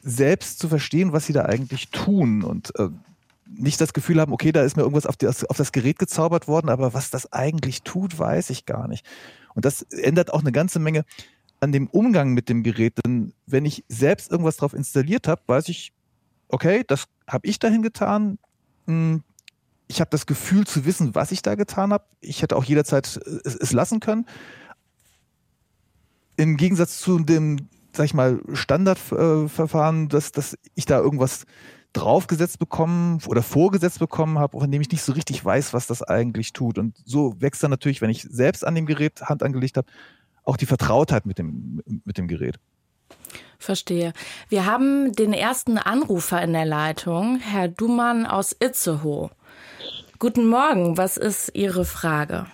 selbst zu verstehen, was sie da eigentlich tun und äh, nicht das Gefühl haben, okay, da ist mir irgendwas auf das, auf das Gerät gezaubert worden, aber was das eigentlich tut, weiß ich gar nicht. Und das ändert auch eine ganze Menge an dem Umgang mit dem Gerät. Denn wenn ich selbst irgendwas drauf installiert habe, weiß ich, okay, das habe ich dahin getan. Hm, ich habe das Gefühl zu wissen, was ich da getan habe. Ich hätte auch jederzeit äh, es, lassen können. Im Gegensatz zu dem, sag ich mal, Standardverfahren, dass, dass ich da irgendwas draufgesetzt bekommen oder vorgesetzt bekommen habe, von dem ich nicht so richtig weiß, was das eigentlich tut. Und so wächst dann natürlich, wenn ich selbst an dem Gerät Hand angelegt habe, auch die Vertrautheit mit dem, mit dem Gerät. Verstehe. Wir haben den ersten Anrufer in der Leitung, Herr Dumann aus Itzehoe. Guten Morgen, was ist Ihre Frage?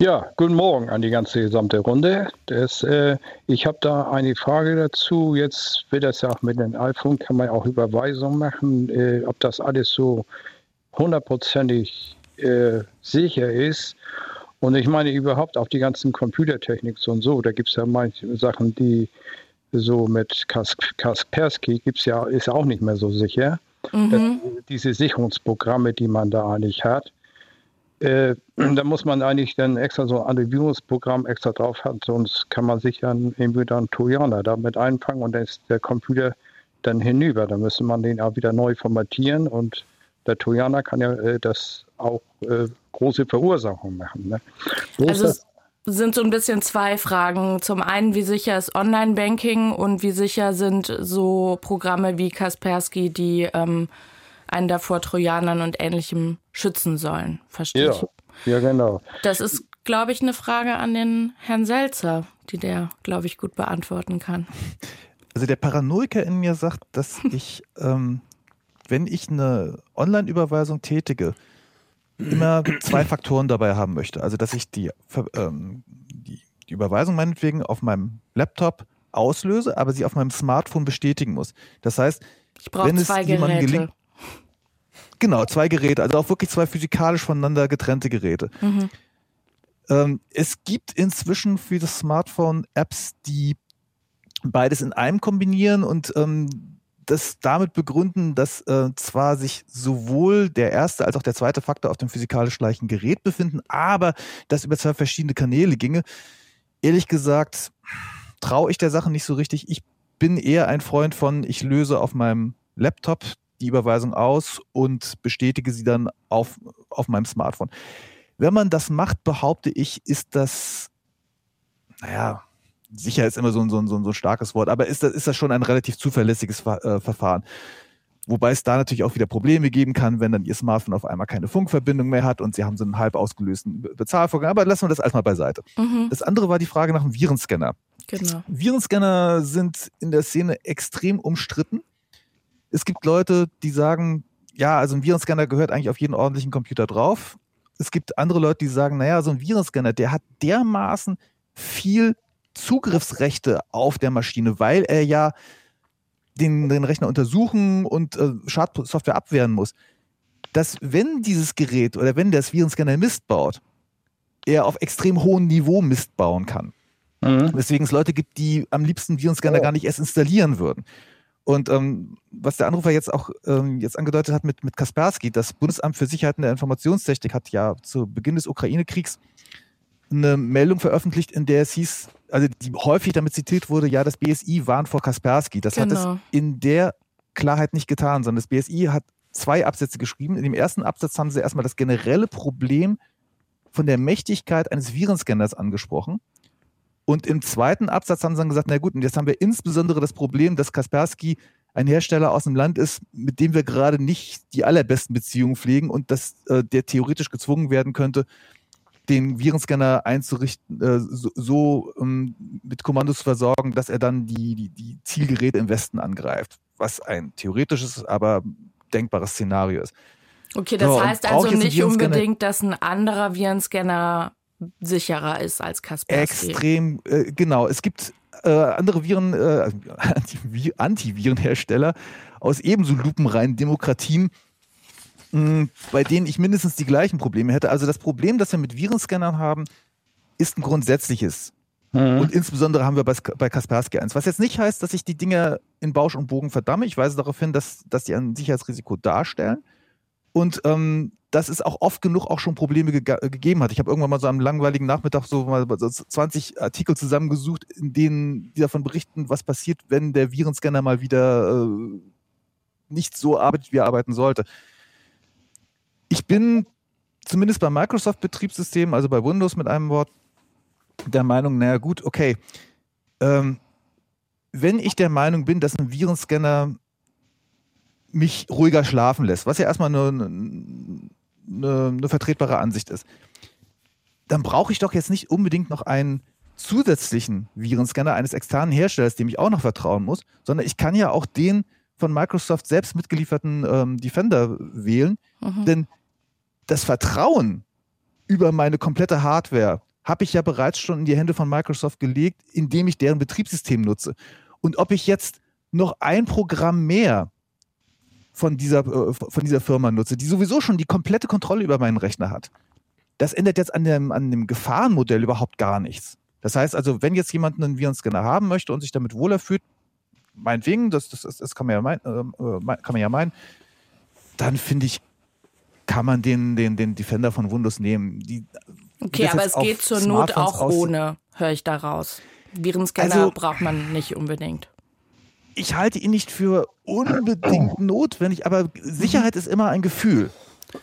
Ja, guten Morgen an die ganze gesamte Runde. Das, äh, ich habe da eine Frage dazu. Jetzt wird das ja auch mit dem iPhone, kann man auch Überweisungen machen, äh, ob das alles so hundertprozentig äh, sicher ist. Und ich meine überhaupt auch die ganzen Computertechnik und so. Da gibt es ja manche Sachen, die so mit Kaspersky gibt's ja, ist ja auch nicht mehr so sicher. Mhm. Das, diese Sicherungsprogramme, die man da eigentlich hat. Äh, da muss man eigentlich dann extra so ein Antivirusprogramm extra drauf haben, sonst kann man sich ja irgendwie dann Trojaner damit einfangen und dann ist der Computer dann hinüber. Da müsste man den auch wieder neu formatieren und der Trojaner kann ja äh, das auch äh, große Verursachung machen. Ne? Also es sind so ein bisschen zwei Fragen. Zum einen, wie sicher ist Online-Banking und wie sicher sind so Programme wie Kaspersky, die ähm, einen davor Trojanern und Ähnlichem schützen sollen. Verstehe ja. ich? Ja, genau. Das ist, glaube ich, eine Frage an den Herrn Selzer, die der, glaube ich, gut beantworten kann. Also der Paranoiker in mir sagt, dass (laughs) ich, ähm, wenn ich eine Online-Überweisung tätige, immer zwei Faktoren dabei haben möchte. Also dass ich die, ähm, die, die Überweisung meinetwegen auf meinem Laptop auslöse, aber sie auf meinem Smartphone bestätigen muss. Das heißt, ich brauche zwei Geräte. Gelingt, Genau, zwei Geräte, also auch wirklich zwei physikalisch voneinander getrennte Geräte. Mhm. Ähm, es gibt inzwischen für das Smartphone Apps, die beides in einem kombinieren und ähm, das damit begründen, dass äh, zwar sich sowohl der erste als auch der zweite Faktor auf dem physikalisch gleichen Gerät befinden, aber das über zwei verschiedene Kanäle ginge. Ehrlich gesagt, traue ich der Sache nicht so richtig. Ich bin eher ein Freund von, ich löse auf meinem Laptop die Überweisung aus und bestätige sie dann auf, auf meinem Smartphone. Wenn man das macht, behaupte ich, ist das, naja, sicher ist immer so ein, so ein, so ein starkes Wort, aber ist das, ist das schon ein relativ zuverlässiges äh, Verfahren. Wobei es da natürlich auch wieder Probleme geben kann, wenn dann Ihr Smartphone auf einmal keine Funkverbindung mehr hat und Sie haben so einen halb ausgelösten Bezahlvorgang. Aber lassen wir das erstmal beiseite. Mhm. Das andere war die Frage nach dem Virenscanner. Genau. Virenscanner sind in der Szene extrem umstritten. Es gibt Leute, die sagen, ja, also ein Virenscanner gehört eigentlich auf jeden ordentlichen Computer drauf. Es gibt andere Leute, die sagen, naja, so ein Virenscanner, der hat dermaßen viel Zugriffsrechte auf der Maschine, weil er ja den, den Rechner untersuchen und äh, Schadsoftware abwehren muss, dass wenn dieses Gerät oder wenn der Virenscanner Mist baut, er auf extrem hohem Niveau Mist bauen kann. Mhm. Weswegen es Leute gibt, die am liebsten Virenscanner oh. gar nicht erst installieren würden. Und ähm, was der Anrufer jetzt auch ähm, jetzt angedeutet hat mit, mit Kaspersky, das Bundesamt für Sicherheit in der Informationstechnik hat ja zu Beginn des Ukraine-Kriegs eine Meldung veröffentlicht, in der es hieß, also die häufig damit zitiert wurde, ja, das BSI warnt vor Kaspersky. Das genau. hat es genau. in der Klarheit nicht getan, sondern das BSI hat zwei Absätze geschrieben. In dem ersten Absatz haben sie erstmal das generelle Problem von der Mächtigkeit eines Virenscanners angesprochen. Und im zweiten Absatz haben sie dann gesagt, na gut, und jetzt haben wir insbesondere das Problem, dass Kaspersky ein Hersteller aus dem Land ist, mit dem wir gerade nicht die allerbesten Beziehungen pflegen und dass äh, der theoretisch gezwungen werden könnte, den Virenscanner einzurichten, äh, so, so ähm, mit Kommandos zu versorgen, dass er dann die, die, die Zielgeräte im Westen angreift. Was ein theoretisches, aber denkbares Szenario ist. Okay, das so, heißt also nicht unbedingt, dass ein anderer Virenscanner sicherer ist als Kaspersky. Extrem, äh, genau. Es gibt äh, andere Viren, äh, (laughs) Antivirenhersteller aus ebenso lupenreinen Demokratien, mh, hm, bei denen ich mindestens die gleichen Probleme hätte. Also das Problem, das wir mit Virenscannern haben, ist ein grundsätzliches. Mhm. Und insbesondere haben wir bei, bei Kaspersky eins. Was jetzt nicht heißt, dass ich die Dinge in Bausch und Bogen verdamme. Ich weise darauf hin, dass, dass die ein Sicherheitsrisiko darstellen. Und ähm, dass es auch oft genug auch schon Probleme ge gegeben hat. Ich habe irgendwann mal so am langweiligen Nachmittag so mal so 20 Artikel zusammengesucht, in denen die davon berichten, was passiert, wenn der Virenscanner mal wieder äh, nicht so arbeitet, wie er arbeiten sollte. Ich bin zumindest bei Microsoft-Betriebssystemen, also bei Windows mit einem Wort, der Meinung, naja gut, okay, ähm, wenn ich der Meinung bin, dass ein Virenscanner mich ruhiger schlafen lässt, was ja erstmal eine, eine, eine vertretbare Ansicht ist, dann brauche ich doch jetzt nicht unbedingt noch einen zusätzlichen Virenscanner eines externen Herstellers, dem ich auch noch vertrauen muss, sondern ich kann ja auch den von Microsoft selbst mitgelieferten ähm, Defender wählen. Mhm. Denn das Vertrauen über meine komplette Hardware habe ich ja bereits schon in die Hände von Microsoft gelegt, indem ich deren Betriebssystem nutze. Und ob ich jetzt noch ein Programm mehr von dieser, äh, von dieser Firma nutze, die sowieso schon die komplette Kontrolle über meinen Rechner hat. Das ändert jetzt an dem, an dem Gefahrenmodell überhaupt gar nichts. Das heißt also, wenn jetzt jemand einen Virenscanner haben möchte und sich damit wohler fühlt, meinetwegen, das, das, das kann, man ja mein, äh, äh kann man ja meinen, dann finde ich, kann man den, den, den Defender von Windows nehmen. Die, okay, aber es geht zur Not auch ohne, höre ich daraus. Virenscanner also, braucht man nicht unbedingt. Ich halte ihn nicht für unbedingt (clears throat) notwendig, aber Sicherheit ist immer ein Gefühl.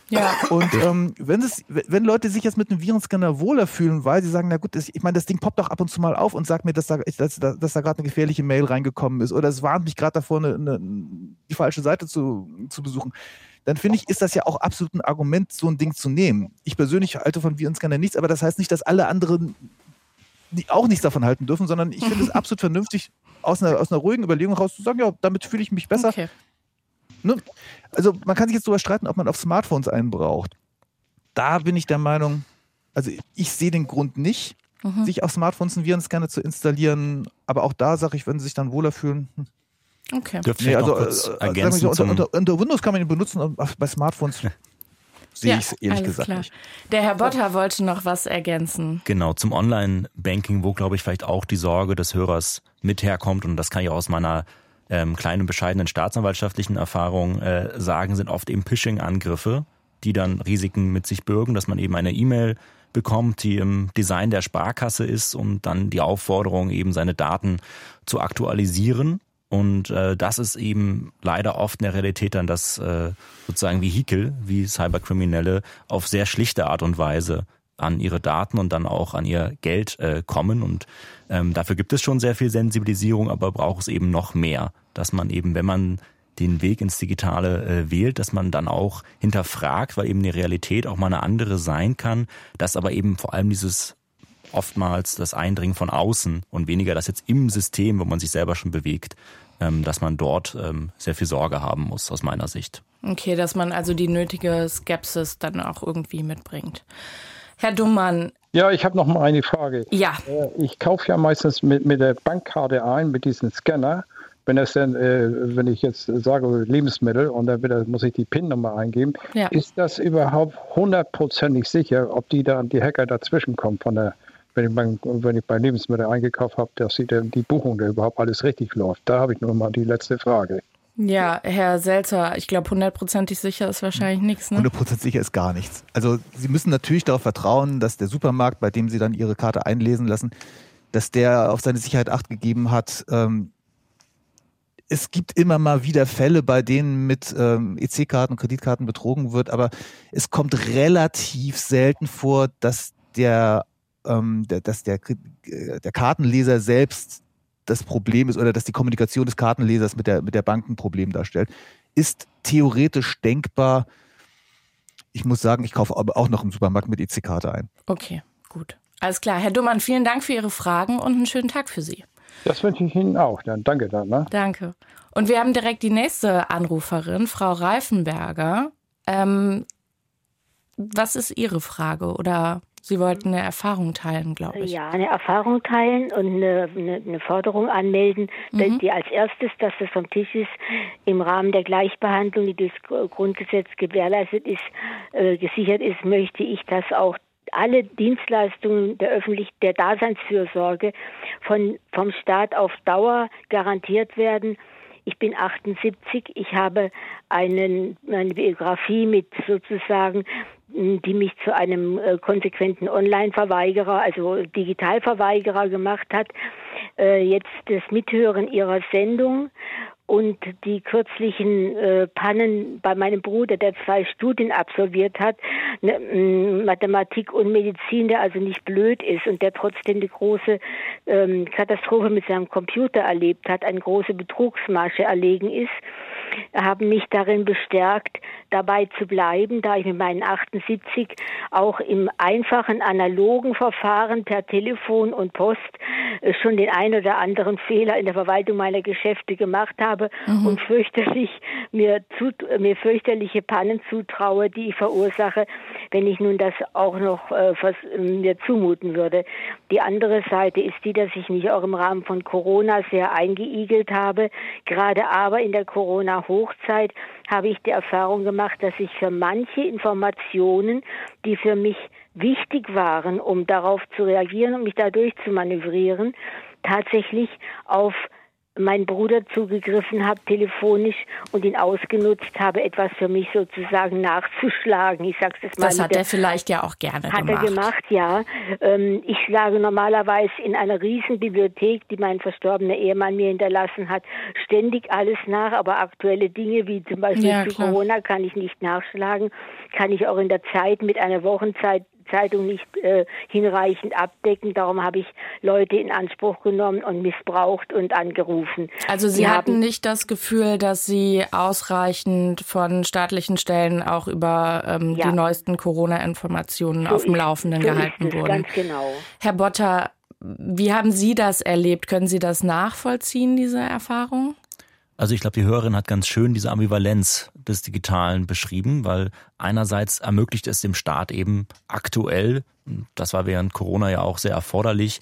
Ja. Und ähm, wenn, es, wenn Leute sich jetzt mit einem Virenscanner wohler fühlen, weil sie sagen, na gut, ich meine, das Ding poppt doch ab und zu mal auf und sagt mir, dass da, dass, dass da gerade eine gefährliche Mail reingekommen ist oder es warnt mich gerade davor, eine, eine, die falsche Seite zu, zu besuchen, dann finde ich, ist das ja auch absolut ein Argument, so ein Ding zu nehmen. Ich persönlich halte von Virenscanner nichts, aber das heißt nicht, dass alle anderen auch nichts davon halten dürfen, sondern ich finde es (laughs) absolut vernünftig, aus einer, aus einer ruhigen Überlegung raus zu sagen, ja, damit fühle ich mich besser. Okay. Ne? Also man kann sich jetzt darüber streiten, ob man auf Smartphones einen braucht. Da bin ich der Meinung, also ich sehe den Grund nicht, mhm. sich auf Smartphones einen Virenscanner zu installieren. Aber auch da sage ich, wenn sie sich dann wohler fühlen. Hm. Okay. Dürfte nee, also, kurz äh, ergänzen so, unter, unter, unter, Windows kann man ihn benutzen, bei Smartphones (laughs) sehe ja, ich es ehrlich gesagt klar. nicht. Der Herr Botter wollte noch was ergänzen. Genau, zum Online-Banking, wo glaube ich vielleicht auch die Sorge des Hörers mit herkommt und das kann ich auch aus meiner ähm, kleinen, bescheidenen staatsanwaltschaftlichen Erfahrungen äh, sagen, sind oft eben Phishing-Angriffe, die dann Risiken mit sich bürgen, dass man eben eine E-Mail bekommt, die im Design der Sparkasse ist und dann die Aufforderung, eben seine Daten zu aktualisieren. Und äh, das ist eben leider oft in der Realität dann das äh, sozusagen Vehikel, wie Cyberkriminelle auf sehr schlichte Art und Weise an ihre Daten und dann auch an ihr Geld äh, kommen. Und ähm, dafür gibt es schon sehr viel Sensibilisierung, aber braucht es eben noch mehr, dass man eben, wenn man den Weg ins Digitale äh, wählt, dass man dann auch hinterfragt, weil eben die Realität auch mal eine andere sein kann, dass aber eben vor allem dieses oftmals das Eindringen von außen und weniger das jetzt im System, wo man sich selber schon bewegt, ähm, dass man dort ähm, sehr viel Sorge haben muss, aus meiner Sicht. Okay, dass man also die nötige Skepsis dann auch irgendwie mitbringt. Herr Dummann. Ja, ich habe noch mal eine Frage. Ja. Äh, ich kaufe ja meistens mit, mit der Bankkarte ein, mit diesem Scanner. Wenn das dann, äh, wenn ich jetzt sage Lebensmittel und dann wieder, muss ich die PIN-Nummer eingeben, ja. ist das überhaupt hundertprozentig sicher, ob die da die Hacker dazwischen kommen von der wenn ich, mein, wenn ich bei Lebensmitteln eingekauft habe, dass die, die Buchung da überhaupt alles richtig läuft. Da habe ich nur mal die letzte Frage. Ja, Herr Selzer, ich glaube, hundertprozentig sicher ist wahrscheinlich nichts. Ne? Hundertprozentig sicher ist gar nichts. Also Sie müssen natürlich darauf vertrauen, dass der Supermarkt, bei dem Sie dann Ihre Karte einlesen lassen, dass der auf seine Sicherheit acht gegeben hat. Ähm, es gibt immer mal wieder Fälle, bei denen mit ähm, EC-Karten und Kreditkarten betrogen wird, aber es kommt relativ selten vor, dass der, ähm, der dass der, der Kartenleser selbst das Problem ist oder dass die Kommunikation des Kartenlesers mit der, mit der Bank ein Problem darstellt, ist theoretisch denkbar. Ich muss sagen, ich kaufe aber auch noch im Supermarkt mit EC-Karte ein. Okay, gut. Alles klar. Herr Dummann, vielen Dank für Ihre Fragen und einen schönen Tag für Sie. Das wünsche ich Ihnen auch. Dann danke dann. Ne? Danke. Und wir haben direkt die nächste Anruferin, Frau Reifenberger. Ähm, was ist Ihre Frage oder Sie wollten eine Erfahrung teilen, glaube ich. Ja, eine Erfahrung teilen und eine, eine, eine Forderung anmelden, mhm. die als erstes, dass das vom Tisch ist, im Rahmen der Gleichbehandlung, die durch Grundgesetz gewährleistet ist, äh, gesichert ist, möchte ich, dass auch alle Dienstleistungen der öffentlich der Daseinsfürsorge von vom Staat auf Dauer garantiert werden. Ich bin 78. Ich habe einen, eine Biografie mit sozusagen die mich zu einem äh, konsequenten Online-Verweigerer, also Digitalverweigerer gemacht hat. Äh, jetzt das Mithören ihrer Sendung und die kürzlichen äh, Pannen bei meinem Bruder, der zwei Studien absolviert hat, ne, Mathematik und Medizin, der also nicht blöd ist und der trotzdem die große ähm, Katastrophe mit seinem Computer erlebt hat, eine große Betrugsmasche erlegen ist haben mich darin bestärkt, dabei zu bleiben, da ich mit meinen 78 auch im einfachen analogen Verfahren per Telefon und Post äh, schon den ein oder anderen Fehler in der Verwaltung meiner Geschäfte gemacht habe mhm. und fürchterlich mir, zu, mir fürchterliche Pannen zutraue, die ich verursache, wenn ich nun das auch noch äh, mir zumuten würde. Die andere Seite ist die, dass ich mich auch im Rahmen von Corona sehr eingeigelt habe, gerade aber in der Corona-Hochzeit habe ich die Erfahrung gemacht, dass ich für manche Informationen, die für mich wichtig waren, um darauf zu reagieren und mich dadurch zu manövrieren, tatsächlich auf meinen Bruder zugegriffen habe, telefonisch und ihn ausgenutzt habe, etwas für mich sozusagen nachzuschlagen. Ich sag's das mal. Das hat er vielleicht ja auch gerne hat gemacht. Hat er gemacht, ja. Ähm, ich schlage normalerweise in einer riesen Bibliothek, die mein verstorbener Ehemann mir hinterlassen hat, ständig alles nach, aber aktuelle Dinge wie zum Beispiel ja, zu Corona kann ich nicht nachschlagen, kann ich auch in der Zeit mit einer Wochenzeit Zeitung nicht äh, hinreichend abdecken. Darum habe ich Leute in Anspruch genommen und missbraucht und angerufen. Also Sie, Sie hatten nicht das Gefühl, dass Sie ausreichend von staatlichen Stellen auch über ähm, ja. die neuesten Corona-Informationen so auf dem Laufenden so gehalten wurden. Ganz genau. Herr Botter, wie haben Sie das erlebt? Können Sie das nachvollziehen, diese Erfahrung? Also ich glaube, die Hörerin hat ganz schön diese Ambivalenz des Digitalen beschrieben, weil einerseits ermöglicht es dem Staat eben aktuell, das war während Corona ja auch sehr erforderlich,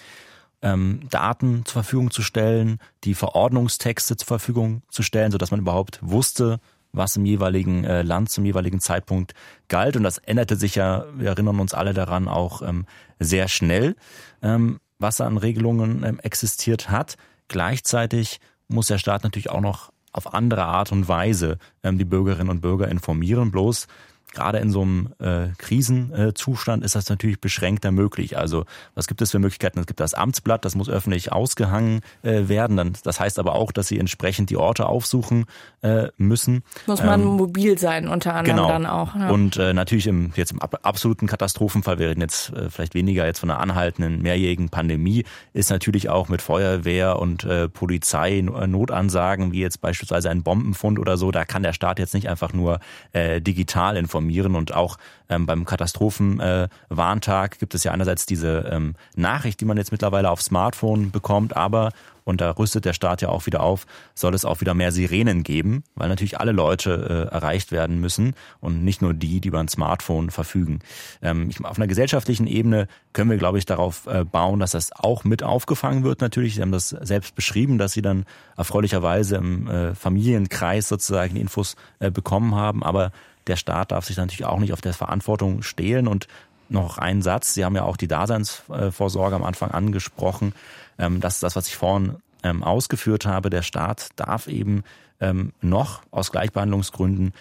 ähm, Daten zur Verfügung zu stellen, die Verordnungstexte zur Verfügung zu stellen, sodass man überhaupt wusste, was im jeweiligen äh, Land zum jeweiligen Zeitpunkt galt. Und das änderte sich ja, wir erinnern uns alle daran, auch ähm, sehr schnell, ähm, was an Regelungen ähm, existiert hat. Gleichzeitig muss der Staat natürlich auch noch auf andere Art und Weise ähm, die Bürgerinnen und Bürger informieren. Bloß Gerade in so einem äh, Krisenzustand ist das natürlich beschränkter möglich. Also was gibt es für Möglichkeiten? Es gibt das Amtsblatt, das muss öffentlich ausgehangen äh, werden. Dann, das heißt aber auch, dass sie entsprechend die Orte aufsuchen äh, müssen. Muss man ähm, mobil sein, unter anderem genau. dann auch. Ja. Und äh, natürlich im, jetzt im absoluten Katastrophenfall, wir reden jetzt äh, vielleicht weniger jetzt von einer anhaltenden mehrjährigen Pandemie, ist natürlich auch mit Feuerwehr und äh, Polizei äh, Notansagen, wie jetzt beispielsweise ein Bombenfund oder so, da kann der Staat jetzt nicht einfach nur äh, digital informieren informieren und auch ähm, beim Katastrophenwarntag äh, gibt es ja einerseits diese ähm, Nachricht, die man jetzt mittlerweile auf Smartphone bekommt, aber und da rüstet der Staat ja auch wieder auf, soll es auch wieder mehr Sirenen geben, weil natürlich alle Leute äh, erreicht werden müssen und nicht nur die, die über ein Smartphone verfügen. Ähm, ich, auf einer gesellschaftlichen Ebene können wir, glaube ich, darauf äh, bauen, dass das auch mit aufgefangen wird natürlich. Sie haben das selbst beschrieben, dass Sie dann erfreulicherweise im äh, Familienkreis sozusagen Infos äh, bekommen haben, aber der Staat darf sich natürlich auch nicht auf der Verantwortung stehlen und noch ein Satz. Sie haben ja auch die Daseinsvorsorge am Anfang angesprochen. Ähm, das ist das, was ich vorhin ähm, ausgeführt habe. Der Staat darf eben ähm, noch aus Gleichbehandlungsgründen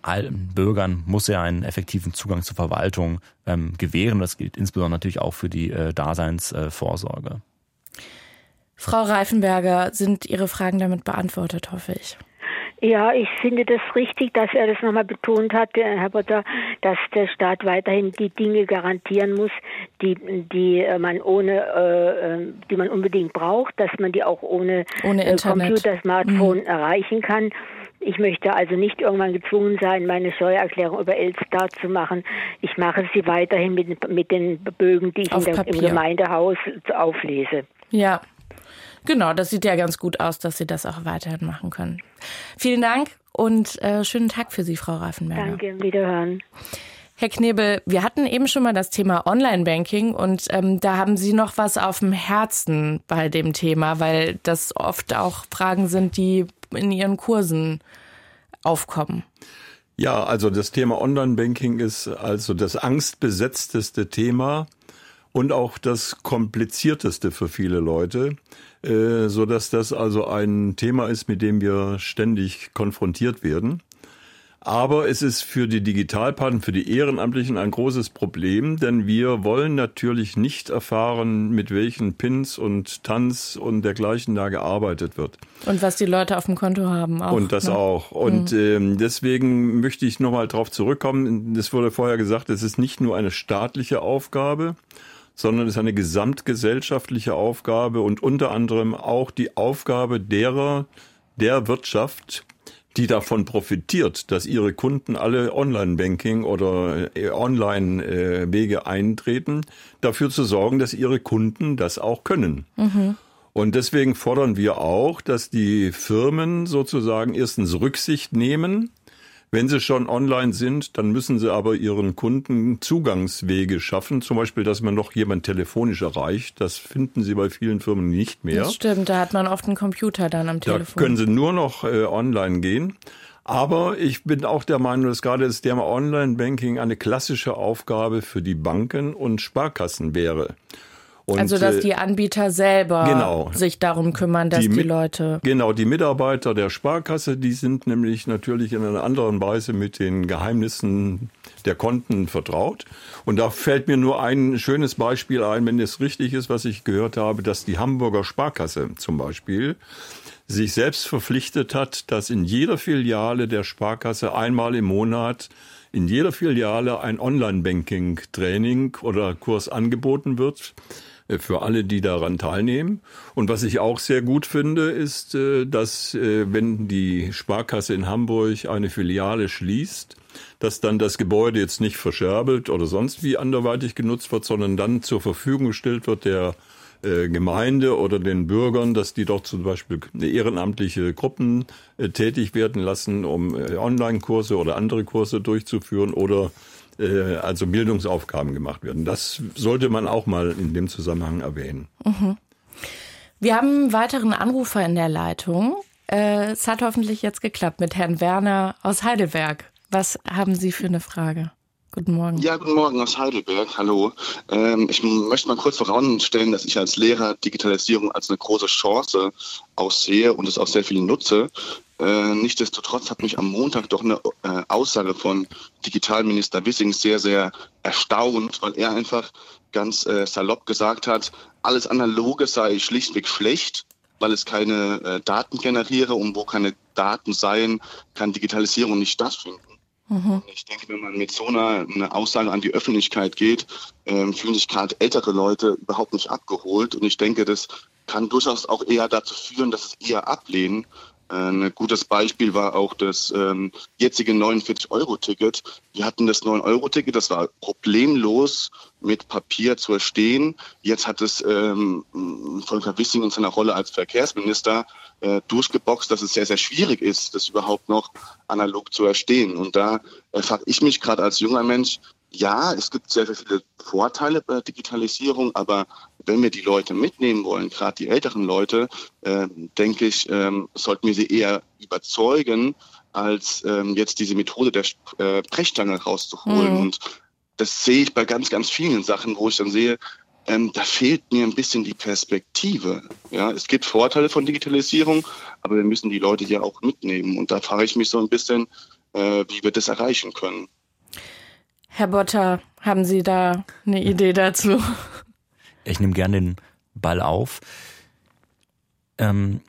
allen Bürgern muss er einen effektiven Zugang zur Verwaltung gewähren. Das gilt insbesondere natürlich auch für die äh, Daseinsvorsorge. Frau Reifenberger, sind Ihre Fragen damit beantwortet, hoffe ich. Ja, ich finde das richtig, dass er das nochmal betont hat, Herr Potter, dass der Staat weiterhin die Dinge garantieren muss, die, die äh, man ohne, äh, äh, die man unbedingt braucht, dass man die auch ohne, ohne äh, Computer, Smartphone mhm. erreichen kann. Ich möchte also nicht irgendwann gezwungen sein, meine Steuererklärung über Elster zu machen. Ich mache sie weiterhin mit, mit den Bögen, die ich der, im Gemeindehaus auflese. Ja, Genau, das sieht ja ganz gut aus, dass Sie das auch weiterhin machen können. Vielen Dank und äh, schönen Tag für Sie, Frau Reifenberger. Danke, wiederhören. Herr Knebel, wir hatten eben schon mal das Thema Online-Banking und ähm, da haben Sie noch was auf dem Herzen bei dem Thema, weil das oft auch Fragen sind, die in Ihren Kursen aufkommen. Ja, also das Thema Online-Banking ist also das angstbesetzteste Thema und auch das komplizierteste für viele Leute, äh, so dass das also ein Thema ist, mit dem wir ständig konfrontiert werden. Aber es ist für die Digitalpaten, für die Ehrenamtlichen ein großes Problem, denn wir wollen natürlich nicht erfahren, mit welchen Pins und Tanz und dergleichen da gearbeitet wird. Und was die Leute auf dem Konto haben auch. Und das ne? auch. Und mhm. ähm, deswegen möchte ich nochmal darauf zurückkommen. Es wurde vorher gesagt, es ist nicht nur eine staatliche Aufgabe, sondern es ist eine gesamtgesellschaftliche Aufgabe und unter anderem auch die Aufgabe derer, der Wirtschaft, die davon profitiert, dass ihre Kunden alle Online-Banking oder äh, Online-Wege eintreten, dafür zu sorgen, dass ihre Kunden das auch können. Mhm. Und deswegen fordern wir auch, dass die Firmen sozusagen erstens Rücksicht nehmen wenn sie schon online sind, dann müssen sie aber ihren Kunden Zugangswege schaffen. Zum Beispiel, dass man noch jemand telefonisch erreicht. Das finden sie bei vielen Firmen nicht mehr. Das stimmt, da hat man oft einen Computer dann am Telefon. Da können sie nur noch äh, online gehen. Aber ich bin auch der Meinung, dass gerade das Thema Online-Banking eine klassische Aufgabe für die Banken und Sparkassen wäre. Und, also dass äh, die Anbieter selber genau, sich darum kümmern, dass die, die, Leute. Genau, die Mitarbeiter der Sparkasse, die sind nämlich natürlich in einer anderen Weise mit den Geheimnissen der Konten vertraut. Und da fällt mir nur ein schönes Beispiel ein, wenn es richtig ist, was ich gehört habe, dass die Hamburger Sparkasse zum Beispiel sich selbst verpflichtet hat, dass in jeder Filiale der Sparkasse einmal im Monat in jeder Filiale ein Online-Banking-Training oder Kurs angeboten wird für alle, die daran teilnehmen. Und was ich auch sehr gut finde, ist, äh, dass äh, wenn die Sparkasse in Hamburg eine Filiale schließt, dass dann das Gebäude jetzt nicht verscherbelt oder sonst wie anderweitig genutzt wird, sondern dann zur Verfügung gestellt wird der äh, Gemeinde oder den Bürgern, dass die dort zum Beispiel ehrenamtliche Gruppen äh, tätig werden lassen, um äh, Online-Kurse oder andere Kurse durchzuführen oder äh, also Bildungsaufgaben gemacht werden. Das sollte man auch mal in dem Zusammenhang erwähnen. Mhm. Wir haben einen weiteren Anrufer in der Leitung. Äh, es hat hoffentlich jetzt geklappt mit Herrn Werner aus Heidelberg. Was haben Sie für eine Frage? Guten Morgen. Ja, guten Morgen aus Heidelberg. Hallo. Ähm, ich möchte mal kurz voranstellen, dass ich als Lehrer Digitalisierung als eine große Chance aussehe und es auch sehr viel nutze. Äh, nichtsdestotrotz hat mich am Montag doch eine äh, Aussage von Digitalminister Wissing sehr, sehr erstaunt, weil er einfach ganz äh, salopp gesagt hat, alles Analoge sei schlichtweg schlecht, weil es keine äh, Daten generiere und wo keine Daten seien, kann Digitalisierung nicht stattfinden. Mhm. Ich denke, wenn man mit so einer eine Aussage an die Öffentlichkeit geht, ähm, fühlen sich gerade ältere Leute überhaupt nicht abgeholt. Und ich denke, das kann durchaus auch eher dazu führen, dass es eher ablehnen, ein gutes Beispiel war auch das ähm, jetzige 49-Euro-Ticket. Wir hatten das 9-Euro-Ticket, das war problemlos mit Papier zu erstehen. Jetzt hat es ähm, Volker Wissing in seiner Rolle als Verkehrsminister äh, durchgeboxt, dass es sehr, sehr schwierig ist, das überhaupt noch analog zu erstehen. Und da äh, frage ich mich gerade als junger Mensch, ja, es gibt sehr, sehr viele Vorteile bei Digitalisierung, aber wenn wir die Leute mitnehmen wollen, gerade die älteren Leute, äh, denke ich, ähm, sollten wir sie eher überzeugen, als ähm, jetzt diese Methode der äh, Brechstange rauszuholen. Mhm. Und das sehe ich bei ganz, ganz vielen Sachen, wo ich dann sehe, ähm, da fehlt mir ein bisschen die Perspektive. Ja, es gibt Vorteile von Digitalisierung, aber wir müssen die Leute ja auch mitnehmen. Und da frage ich mich so ein bisschen, äh, wie wir das erreichen können. Herr Botter, haben Sie da eine Idee dazu? Ich nehme gerne den Ball auf. Ähm,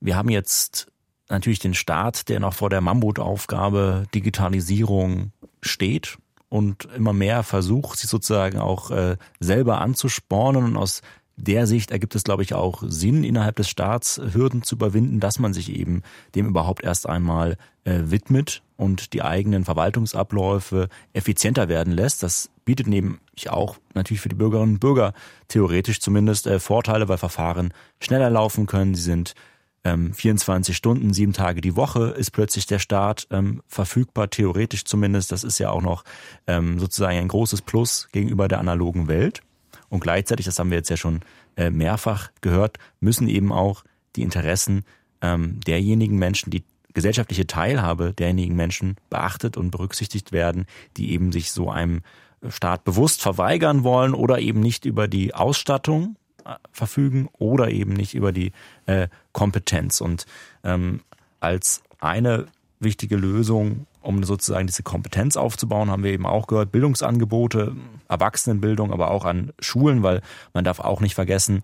wir haben jetzt natürlich den Staat, der noch vor der Mammutaufgabe Digitalisierung steht und immer mehr versucht, sich sozusagen auch äh, selber anzuspornen und aus der Sicht ergibt es, glaube ich, auch Sinn, innerhalb des Staats Hürden zu überwinden, dass man sich eben dem überhaupt erst einmal äh, widmet und die eigenen Verwaltungsabläufe effizienter werden lässt. Das bietet nämlich auch natürlich für die Bürgerinnen und Bürger theoretisch zumindest äh, Vorteile, weil Verfahren schneller laufen können. Sie sind ähm, 24 Stunden, sieben Tage die Woche ist plötzlich der Staat ähm, verfügbar, theoretisch zumindest. Das ist ja auch noch ähm, sozusagen ein großes Plus gegenüber der analogen Welt. Und gleichzeitig, das haben wir jetzt ja schon äh, mehrfach gehört, müssen eben auch die Interessen ähm, derjenigen Menschen, die gesellschaftliche Teilhabe derjenigen Menschen beachtet und berücksichtigt werden, die eben sich so einem Staat bewusst verweigern wollen oder eben nicht über die Ausstattung äh, verfügen oder eben nicht über die äh, Kompetenz. Und ähm, als eine wichtige Lösung um sozusagen diese Kompetenz aufzubauen, haben wir eben auch gehört, Bildungsangebote, Erwachsenenbildung, aber auch an Schulen, weil man darf auch nicht vergessen,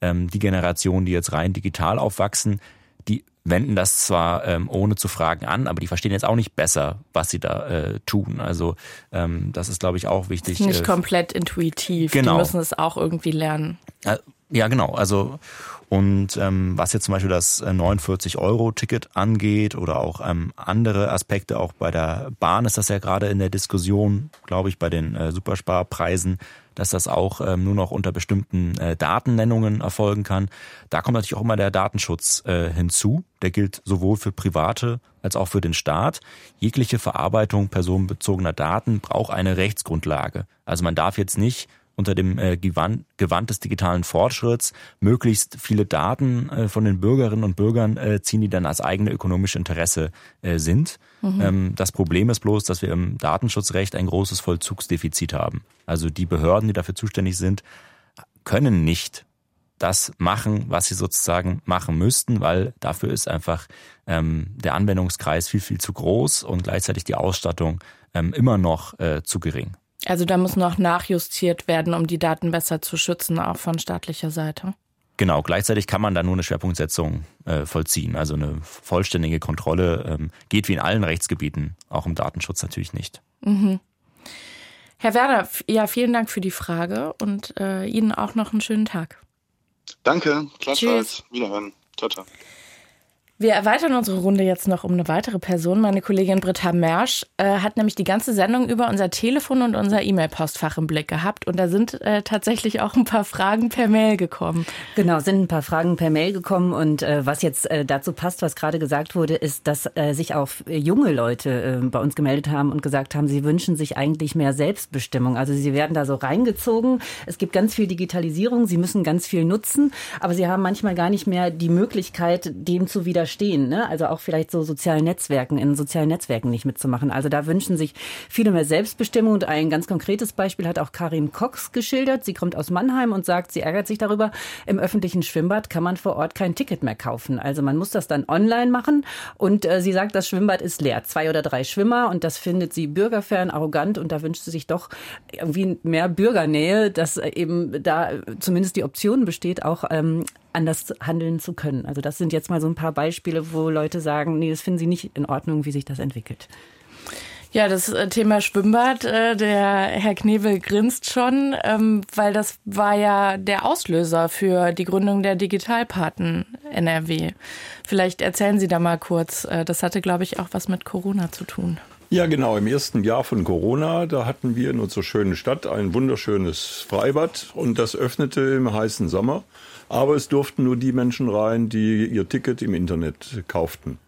ähm, die Generation, die jetzt rein digital aufwachsen, die wenden das zwar ähm, ohne zu fragen an, aber die verstehen jetzt auch nicht besser, was sie da äh, tun. Also ähm, das ist, glaube ich, auch wichtig. Nicht äh, komplett intuitiv. Genau. Die müssen es auch irgendwie lernen. Ja, genau. Also und ähm, was jetzt zum Beispiel das 49-Euro-Ticket äh, angeht oder auch ähm, andere Aspekte, auch bei der Bahn ist das ja gerade in der Diskussion, glaube ich, bei den äh, Supersparpreisen, dass das auch ähm, nur noch unter bestimmten äh, Datennennungen erfolgen kann. Da kommt natürlich auch immer der Datenschutz äh, hinzu. Der gilt sowohl für Private als auch für den Staat. Jegliche Verarbeitung personenbezogener Daten braucht eine Rechtsgrundlage. Also man darf jetzt nicht unter dem äh, Gewand, Gewand des digitalen Fortschritts möglichst viele Daten äh, von den Bürgerinnen und Bürgern äh, ziehen, die dann als eigene ökonomische Interesse äh, sind. Mhm. Ähm, das Problem ist bloß, dass wir im Datenschutzrecht ein großes Vollzugsdefizit haben. Also die Behörden, die dafür zuständig sind, können nicht das machen, was sie sozusagen machen müssten, weil dafür ist einfach ähm, der Anwendungskreis viel, viel zu groß und gleichzeitig die Ausstattung ähm, immer noch äh, zu gering. Also da muss noch nachjustiert werden, um die Daten besser zu schützen, auch von staatlicher Seite. Genau, gleichzeitig kann man da nur eine Schwerpunktsetzung äh, vollziehen. Also eine vollständige Kontrolle ähm, geht wie in allen Rechtsgebieten, auch im Datenschutz natürlich nicht. Mhm. Herr Werner, ja, vielen Dank für die Frage und äh, Ihnen auch noch einen schönen Tag. Danke, gleichfalls. Wiederhören. Ciao, ciao. Wir erweitern unsere Runde jetzt noch um eine weitere Person. Meine Kollegin Britta Mersch äh, hat nämlich die ganze Sendung über unser Telefon und unser E-Mail-Postfach im Blick gehabt. Und da sind äh, tatsächlich auch ein paar Fragen per Mail gekommen. Genau, sind ein paar Fragen per Mail gekommen. Und äh, was jetzt äh, dazu passt, was gerade gesagt wurde, ist, dass äh, sich auch junge Leute äh, bei uns gemeldet haben und gesagt haben, sie wünschen sich eigentlich mehr Selbstbestimmung. Also sie werden da so reingezogen. Es gibt ganz viel Digitalisierung, sie müssen ganz viel nutzen, aber sie haben manchmal gar nicht mehr die Möglichkeit, dem zu widerstehen verstehen. Ne? Also auch vielleicht so sozialen Netzwerken, in sozialen Netzwerken nicht mitzumachen. Also da wünschen sich viele mehr Selbstbestimmung. Und ein ganz konkretes Beispiel hat auch Karin Cox geschildert. Sie kommt aus Mannheim und sagt, sie ärgert sich darüber, im öffentlichen Schwimmbad kann man vor Ort kein Ticket mehr kaufen. Also man muss das dann online machen. Und äh, sie sagt, das Schwimmbad ist leer. Zwei oder drei Schwimmer. Und das findet sie bürgerfern, arrogant. Und da wünscht sie sich doch irgendwie mehr Bürgernähe, dass eben da zumindest die Option besteht, auch ähm, anders handeln zu können. Also das sind jetzt mal so ein paar Beispiele, wo Leute sagen, nee, das finden sie nicht in Ordnung, wie sich das entwickelt. Ja, das äh, Thema Schwimmbad, äh, der Herr Knebel grinst schon, ähm, weil das war ja der Auslöser für die Gründung der Digitalpaten NRW. Vielleicht erzählen Sie da mal kurz. Äh, das hatte, glaube ich, auch was mit Corona zu tun. Ja, genau. Im ersten Jahr von Corona, da hatten wir in unserer schönen Stadt ein wunderschönes Freibad und das öffnete im heißen Sommer. Aber es durften nur die Menschen rein, die ihr Ticket im Internet kauften.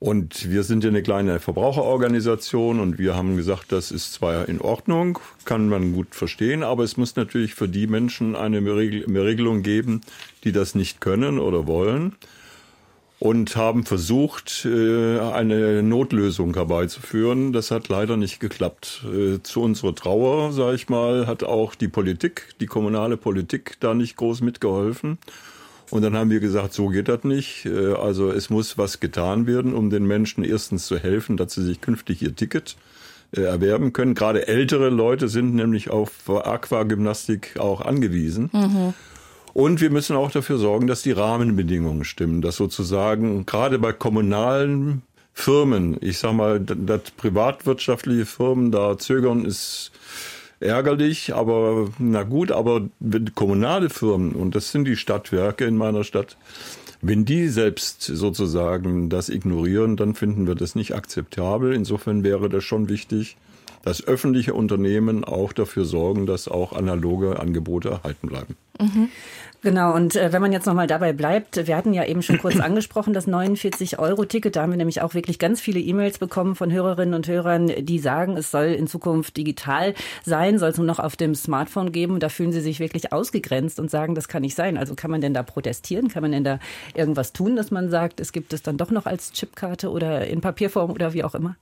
Und wir sind ja eine kleine Verbraucherorganisation und wir haben gesagt, das ist zwar in Ordnung, kann man gut verstehen, aber es muss natürlich für die Menschen eine Regelung geben, die das nicht können oder wollen und haben versucht, äh, eine Notlösung herbeizuführen. Das hat leider nicht geklappt. Äh, zu unserer Trauer, sage ich mal, hat auch die Politik, die kommunale Politik da nicht groß mitgeholfen. Und dann haben wir gesagt, so geht das nicht. Äh, also es muss was getan werden, um den Menschen erstens zu helfen, dass sie sich künftig ihr Ticket erwerben können. Gerade ältere Leute sind nämlich auf Aquagymnastik auch angewiesen. Mhm. Und wir müssen auch dafür sorgen, dass die Rahmenbedingungen stimmen, dass sozusagen gerade bei kommunalen Firmen, ich sag mal, dass privatwirtschaftliche Firmen da zögern, ist ärgerlich, aber na gut, aber kommunale Firmen, und das sind die Stadtwerke in meiner Stadt, wenn die selbst sozusagen das ignorieren, dann finden wir das nicht akzeptabel. Insofern wäre das schon wichtig, dass öffentliche Unternehmen auch dafür sorgen, dass auch analoge Angebote erhalten bleiben. Mhm. Genau, und äh, wenn man jetzt nochmal dabei bleibt, wir hatten ja eben schon kurz (clears throat) angesprochen, das 49-Euro-Ticket, da haben wir nämlich auch wirklich ganz viele E-Mails bekommen von Hörerinnen und Hörern, die sagen, es soll in Zukunft digital sein, soll es nur noch auf dem Smartphone geben. Da fühlen sie sich wirklich ausgegrenzt und sagen, das kann nicht sein. Also kann man denn da protestieren? Kann man denn da irgendwas tun, dass man sagt, es gibt es dann doch noch als Chipkarte oder in Papierform oder wie auch immer?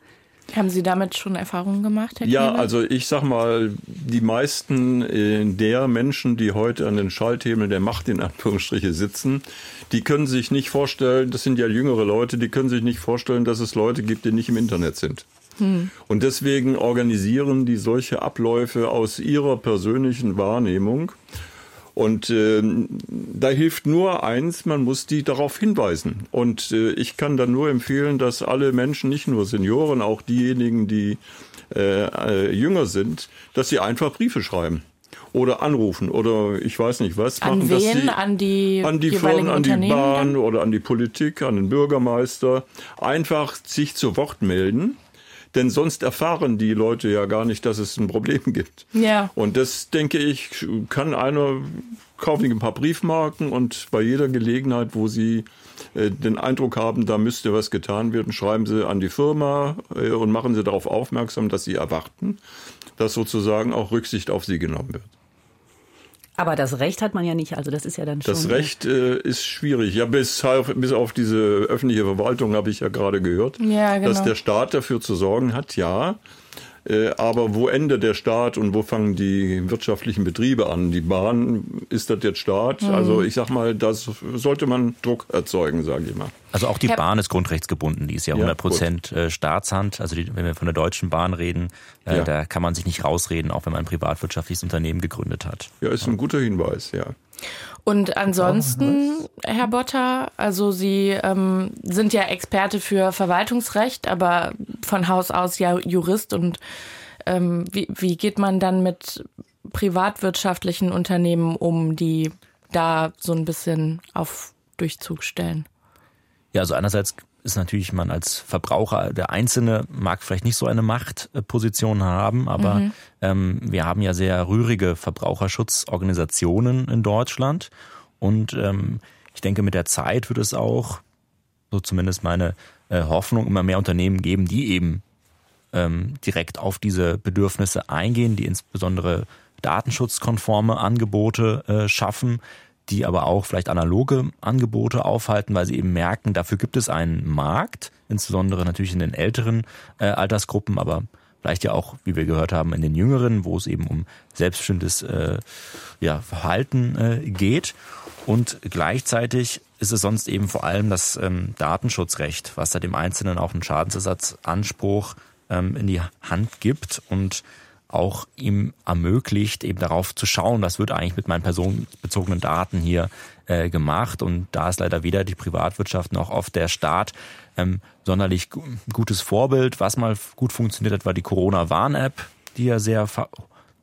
Haben Sie damit schon Erfahrungen gemacht, Herr Ja, Kleber? also ich sag mal, die meisten äh, der Menschen, die heute an den Schalthebeln der Macht in Anführungsstriche sitzen, die können sich nicht vorstellen, das sind ja jüngere Leute, die können sich nicht vorstellen, dass es Leute gibt, die nicht im Internet sind. Hm. Und deswegen organisieren die solche Abläufe aus ihrer persönlichen Wahrnehmung und äh, da hilft nur eins, man muss die darauf hinweisen. Und äh, ich kann dann nur empfehlen, dass alle Menschen, nicht nur Senioren, auch diejenigen, die äh, äh, jünger sind, dass sie einfach Briefe schreiben oder anrufen oder ich weiß nicht was an machen. Wen? Dass sie, an die an die Firmen, an die Bahn oder an die Politik, an den Bürgermeister einfach sich zu Wort melden denn sonst erfahren die Leute ja gar nicht, dass es ein Problem gibt. Ja. Und das, denke ich, kann einer kaufen ein paar Briefmarken und bei jeder Gelegenheit, wo sie äh, den Eindruck haben, da müsste was getan werden, schreiben sie an die Firma äh, und machen sie darauf aufmerksam, dass sie erwarten, dass sozusagen auch Rücksicht auf sie genommen wird. Aber das Recht hat man ja nicht, also das ist ja dann schon. Das Recht äh, ist schwierig. Ja, bis, bis auf diese öffentliche Verwaltung habe ich ja gerade gehört, ja, genau. dass der Staat dafür zu sorgen hat, ja. Äh, aber wo endet der Staat und wo fangen die wirtschaftlichen Betriebe an? Die Bahn, ist das jetzt Staat? Mhm. Also ich sag mal, das sollte man Druck erzeugen, sage ich mal. Also auch die Herr Bahn ist grundrechtsgebunden, die ist ja 100 Prozent ja, Staatshand. Also die, wenn wir von der Deutschen Bahn reden, äh, ja. da kann man sich nicht rausreden, auch wenn man ein privatwirtschaftliches Unternehmen gegründet hat. Ja, ist ein guter Hinweis, ja. Und ansonsten, Herr Botter, also Sie ähm, sind ja Experte für Verwaltungsrecht, aber von Haus aus ja Jurist. Und ähm, wie, wie geht man dann mit privatwirtschaftlichen Unternehmen um, die da so ein bisschen auf Durchzug stellen? Ja, also einerseits ist natürlich man als Verbraucher, der Einzelne mag vielleicht nicht so eine Machtposition haben, aber mhm. ähm, wir haben ja sehr rührige Verbraucherschutzorganisationen in Deutschland und ähm, ich denke, mit der Zeit wird es auch, so zumindest meine äh, Hoffnung, immer mehr Unternehmen geben, die eben ähm, direkt auf diese Bedürfnisse eingehen, die insbesondere datenschutzkonforme Angebote äh, schaffen, die aber auch vielleicht analoge Angebote aufhalten, weil sie eben merken, dafür gibt es einen Markt, insbesondere natürlich in den älteren äh, Altersgruppen, aber vielleicht ja auch, wie wir gehört haben, in den jüngeren, wo es eben um selbstbestimmtes äh, ja, Verhalten äh, geht. Und gleichzeitig ist es sonst eben vor allem das ähm, Datenschutzrecht, was da dem Einzelnen auch einen Schadensersatzanspruch ähm, in die Hand gibt und auch ihm ermöglicht, eben darauf zu schauen, was wird eigentlich mit meinen personenbezogenen Daten hier äh, gemacht. Und da ist leider weder die Privatwirtschaft noch oft der Staat ähm, sonderlich gutes Vorbild. Was mal gut funktioniert hat, war die Corona-Warn-App, die ja sehr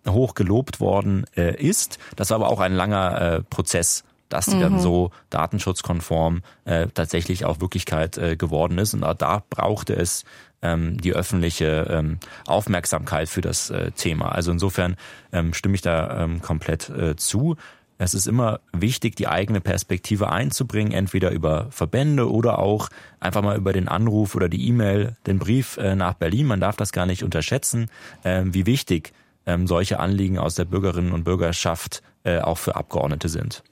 hoch gelobt worden äh, ist. Das war aber auch ein langer äh, Prozess dass die mhm. dann so datenschutzkonform äh, tatsächlich auch Wirklichkeit äh, geworden ist. Und auch da brauchte es ähm, die öffentliche ähm, Aufmerksamkeit für das äh, Thema. Also insofern ähm, stimme ich da ähm, komplett äh, zu. Es ist immer wichtig, die eigene Perspektive einzubringen, entweder über Verbände oder auch einfach mal über den Anruf oder die E-Mail, den Brief äh, nach Berlin. Man darf das gar nicht unterschätzen, äh, wie wichtig ähm, solche Anliegen aus der Bürgerinnen und Bürgerschaft äh, auch für Abgeordnete sind.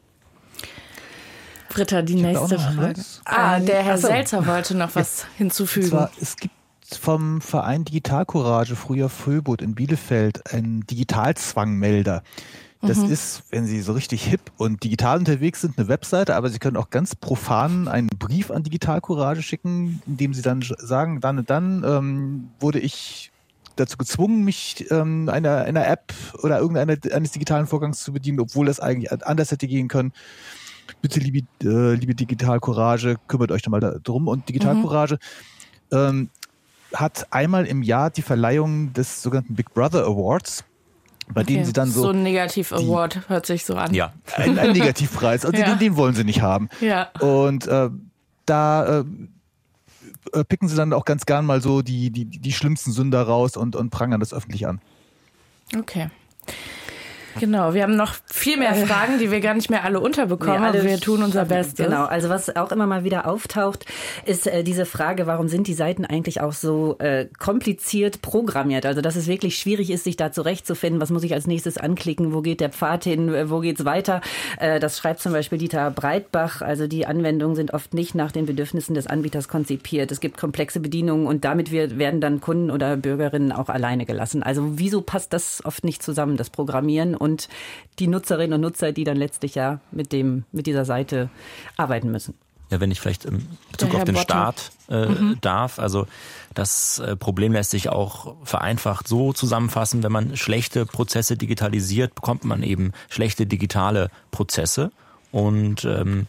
Britta, die ich nächste Frage. Ah, der Herr so. Selzer wollte noch was ja. hinzufügen. Zwar, es gibt vom Verein Digitalcourage, früher Föbot in Bielefeld, einen Digitalzwangmelder. Das mhm. ist, wenn Sie so richtig hip und digital unterwegs sind, eine Webseite, aber Sie können auch ganz profan einen Brief an Digitalcourage schicken, in dem Sie dann sagen, dann und dann ähm, wurde ich dazu gezwungen, mich ähm, einer, einer App oder irgendeines digitalen Vorgangs zu bedienen, obwohl das eigentlich anders hätte gehen können bitte, liebe, äh, liebe Digital Courage, kümmert euch doch mal darum. Und Digital mhm. Courage ähm, hat einmal im Jahr die Verleihung des sogenannten Big Brother Awards bei okay. denen sie dann so. So ein Negativ-Award hört sich so an. Ja, ein, ein (laughs) Negativpreis. Und ja. den, den, wollen sie nicht haben. Ja. Und äh, da äh, äh, picken sie dann auch ganz gern mal so die, die, die schlimmsten Sünder raus und, und prangern das öffentlich an. Okay. Genau, wir haben noch viel mehr Fragen, die wir gar nicht mehr alle unterbekommen, nee, aber wir tun unser Bestes. Genau, also was auch immer mal wieder auftaucht, ist äh, diese Frage, warum sind die Seiten eigentlich auch so äh, kompliziert programmiert? Also dass es wirklich schwierig ist, sich da zurechtzufinden, was muss ich als nächstes anklicken, wo geht der Pfad hin, äh, wo geht's weiter? Äh, das schreibt zum Beispiel Dieter Breitbach, also die Anwendungen sind oft nicht nach den Bedürfnissen des Anbieters konzipiert. Es gibt komplexe Bedienungen und damit werden dann Kunden oder Bürgerinnen auch alleine gelassen. Also wieso passt das oft nicht zusammen, das Programmieren und die Nutzerinnen und Nutzer, die dann letztlich ja mit dem, mit dieser Seite arbeiten müssen. Ja, wenn ich vielleicht im Bezug auf den Botten. Staat äh, mhm. darf, also das äh, Problem lässt sich auch vereinfacht so zusammenfassen, wenn man schlechte Prozesse digitalisiert, bekommt man eben schlechte digitale Prozesse und ähm,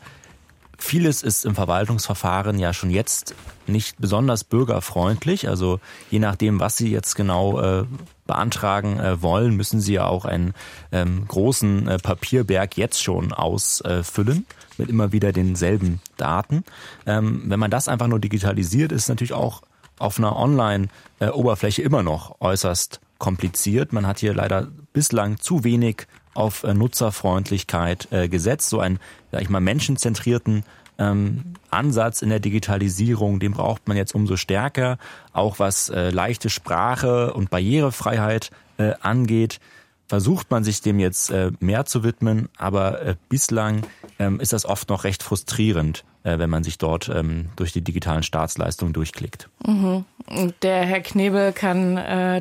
Vieles ist im Verwaltungsverfahren ja schon jetzt nicht besonders bürgerfreundlich. Also je nachdem, was Sie jetzt genau äh, beantragen äh, wollen, müssen Sie ja auch einen ähm, großen äh, Papierberg jetzt schon ausfüllen mit immer wieder denselben Daten. Ähm, wenn man das einfach nur digitalisiert, ist natürlich auch auf einer Online-Oberfläche immer noch äußerst kompliziert. Man hat hier leider bislang zu wenig auf äh, Nutzerfreundlichkeit äh, gesetzt. So einen, sag ich mal, menschenzentrierten ähm, Ansatz in der Digitalisierung, den braucht man jetzt umso stärker, auch was äh, leichte Sprache und Barrierefreiheit äh, angeht. Versucht man sich dem jetzt äh, mehr zu widmen, aber äh, bislang ähm, ist das oft noch recht frustrierend, wenn man sich dort ähm, durch die digitalen Staatsleistungen durchklickt. Mhm. Der Herr Knebel kann